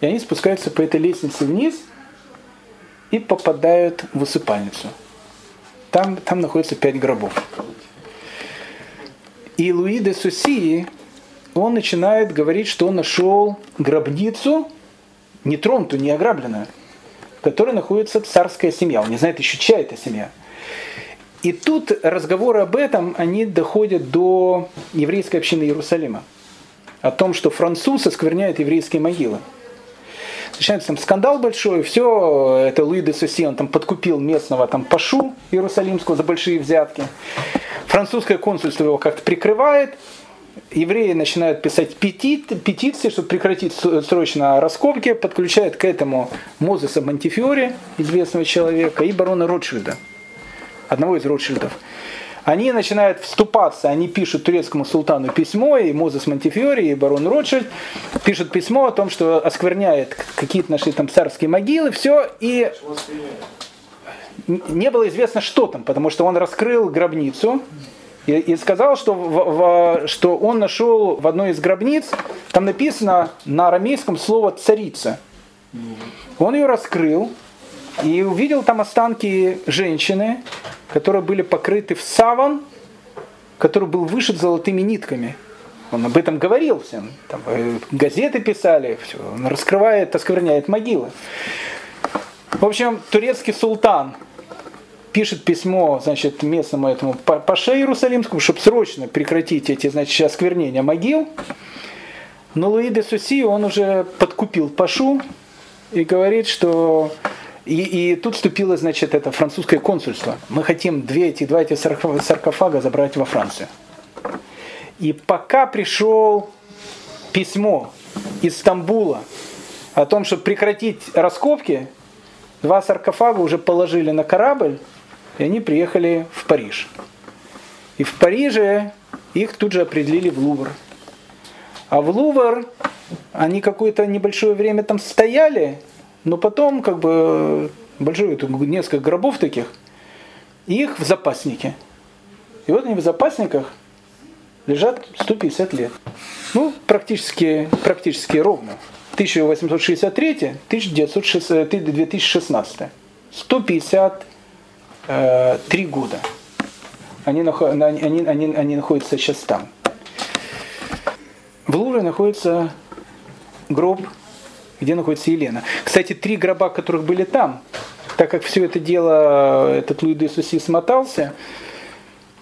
И они спускаются по этой лестнице вниз и попадают в усыпальницу. Там, там находится пять гробов. И Луи де Суси, он начинает говорить, что он нашел гробницу, не тронутую, не ограбленную, в которой находится царская семья. Он не знает еще, чья это семья. И тут разговоры об этом, они доходят до еврейской общины Иерусалима. О том, что француз оскверняет еврейские могилы. Начинается там скандал большой, все, это Луи де Суси, он там подкупил местного там пашу иерусалимского за большие взятки. Французское консульство его как-то прикрывает, евреи начинают писать петит, петиции, чтобы прекратить срочно раскопки, подключают к этому Мозеса Монтифиори, известного человека, и барона Ротшильда, одного из Ротшильдов. Они начинают вступаться, они пишут турецкому султану письмо, и Мозес Монтифиори, и барон Ротшильд пишут письмо о том, что оскверняет какие-то наши там царские могилы, все, и не было известно, что там, потому что он раскрыл гробницу, и, и сказал, что, в, в, что он нашел в одной из гробниц, там написано на арамейском слово царица. Он ее раскрыл и увидел там останки женщины, которые были покрыты в саван, который был вышит золотыми нитками. Он об этом говорил всем. Там, э, газеты писали, все. он раскрывает, оскверняет могилы. В общем, турецкий султан пишет письмо значит, местному этому паше Иерусалимскому, чтобы срочно прекратить эти значит, осквернения могил. Но Луи де Суси, он уже подкупил пашу и говорит, что и, и тут вступило, значит, это французское консульство. Мы хотим две эти, два эти саркофага забрать во Францию. И пока пришел письмо из Стамбула о том, чтобы прекратить раскопки, два саркофага уже положили на корабль, и они приехали в Париж. И в Париже их тут же определили в Лувр. А в Лувр они какое-то небольшое время там стояли, но потом как бы большое, несколько гробов таких, и их в запаснике. И вот они в запасниках лежат 150 лет. Ну, практически, практически ровно. 1863-2016. 150 э, три года. Они, они, они, они находятся сейчас там. В Лувре находится гроб, где находится Елена. Кстати, три гроба, которых были там, так как все это дело, этот Луи де Суси смотался,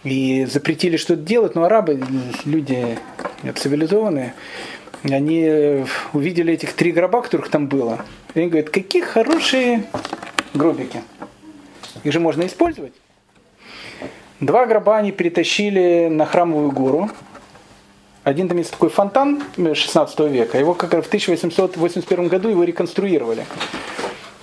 и запретили что-то делать, но арабы, люди цивилизованные, они увидели этих три гроба, которых там было, и они говорят, какие хорошие гробики. Их же можно использовать. Два гроба они перетащили на храмовую гору. Один там есть такой фонтан 16 века. Его как в 1881 году его реконструировали.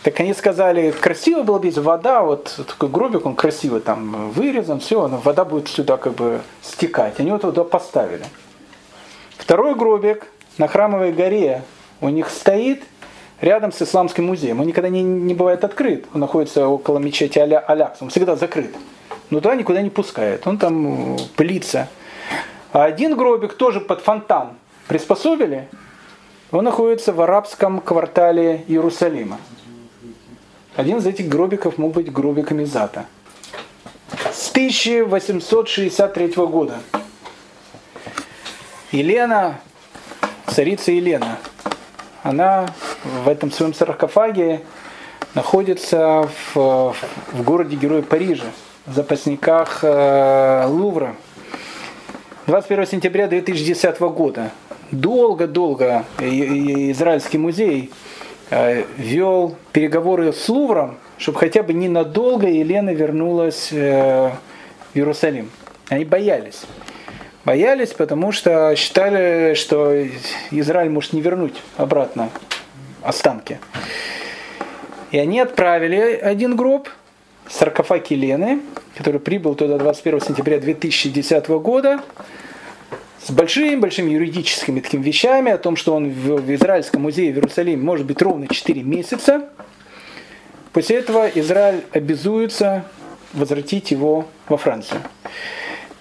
Так они сказали, красиво было бы, если вода, вот такой гробик, он красивый там вырезан, все, вода будет сюда как бы стекать. Они вот туда поставили. Второй гробик на храмовой горе у них стоит, рядом с исламским музеем. Он никогда не, не бывает открыт. Он находится около мечети Аля, Алякс. Он всегда закрыт. Но туда никуда не пускает. Он там э, пылится. А один гробик тоже под фонтан приспособили. Он находится в арабском квартале Иерусалима. Один из этих гробиков мог быть гробиком Изата. С 1863 года. Елена, царица Елена, она в этом своем саркофаге находится в, в городе Героя Парижа, в запасниках э, Лувра. 21 сентября 2010 года. Долго-долго Израильский музей э, вел переговоры с Лувром, чтобы хотя бы ненадолго Елена вернулась э, в Иерусалим. Они боялись. Боялись, потому что считали, что Израиль может не вернуть обратно останки. И они отправили один гроб, саркофаг Елены, который прибыл туда 21 сентября 2010 года, с большими-большими юридическими такими вещами о том, что он в, в Израильском музее в Иерусалиме может быть ровно 4 месяца. После этого Израиль обязуется возвратить его во Францию.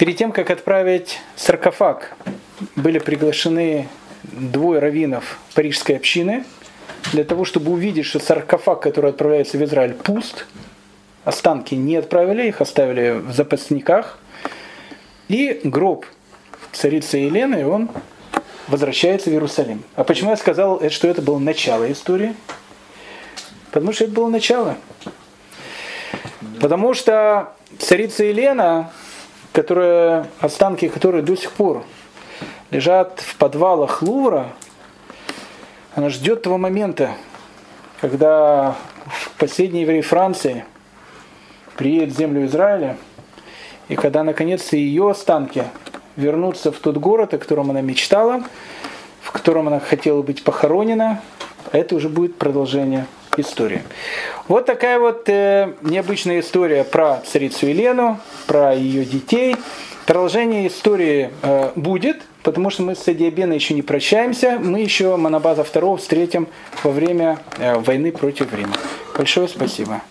Перед тем, как отправить саркофаг, были приглашены двое раввинов парижской общины для того, чтобы увидеть, что саркофаг, который отправляется в Израиль, пуст. Останки не отправили, их оставили в запасниках. И гроб царицы Елены, он возвращается в Иерусалим. А почему я сказал, что это было начало истории? Потому что это было начало. Потому что царица Елена, которая, останки которой до сих пор лежат в подвалах Лувра, она ждет того момента, когда последний еврей Франции приедет в землю Израиля, и когда наконец-то ее останки вернутся в тот город, о котором она мечтала, в котором она хотела быть похоронена, это уже будет продолжение истории. Вот такая вот э, необычная история про царицу Елену, про ее детей. Продолжение истории э, будет, потому что мы с Садиабеной еще не прощаемся. Мы еще Монобаза II встретим во время э, войны против Рима. Большое спасибо.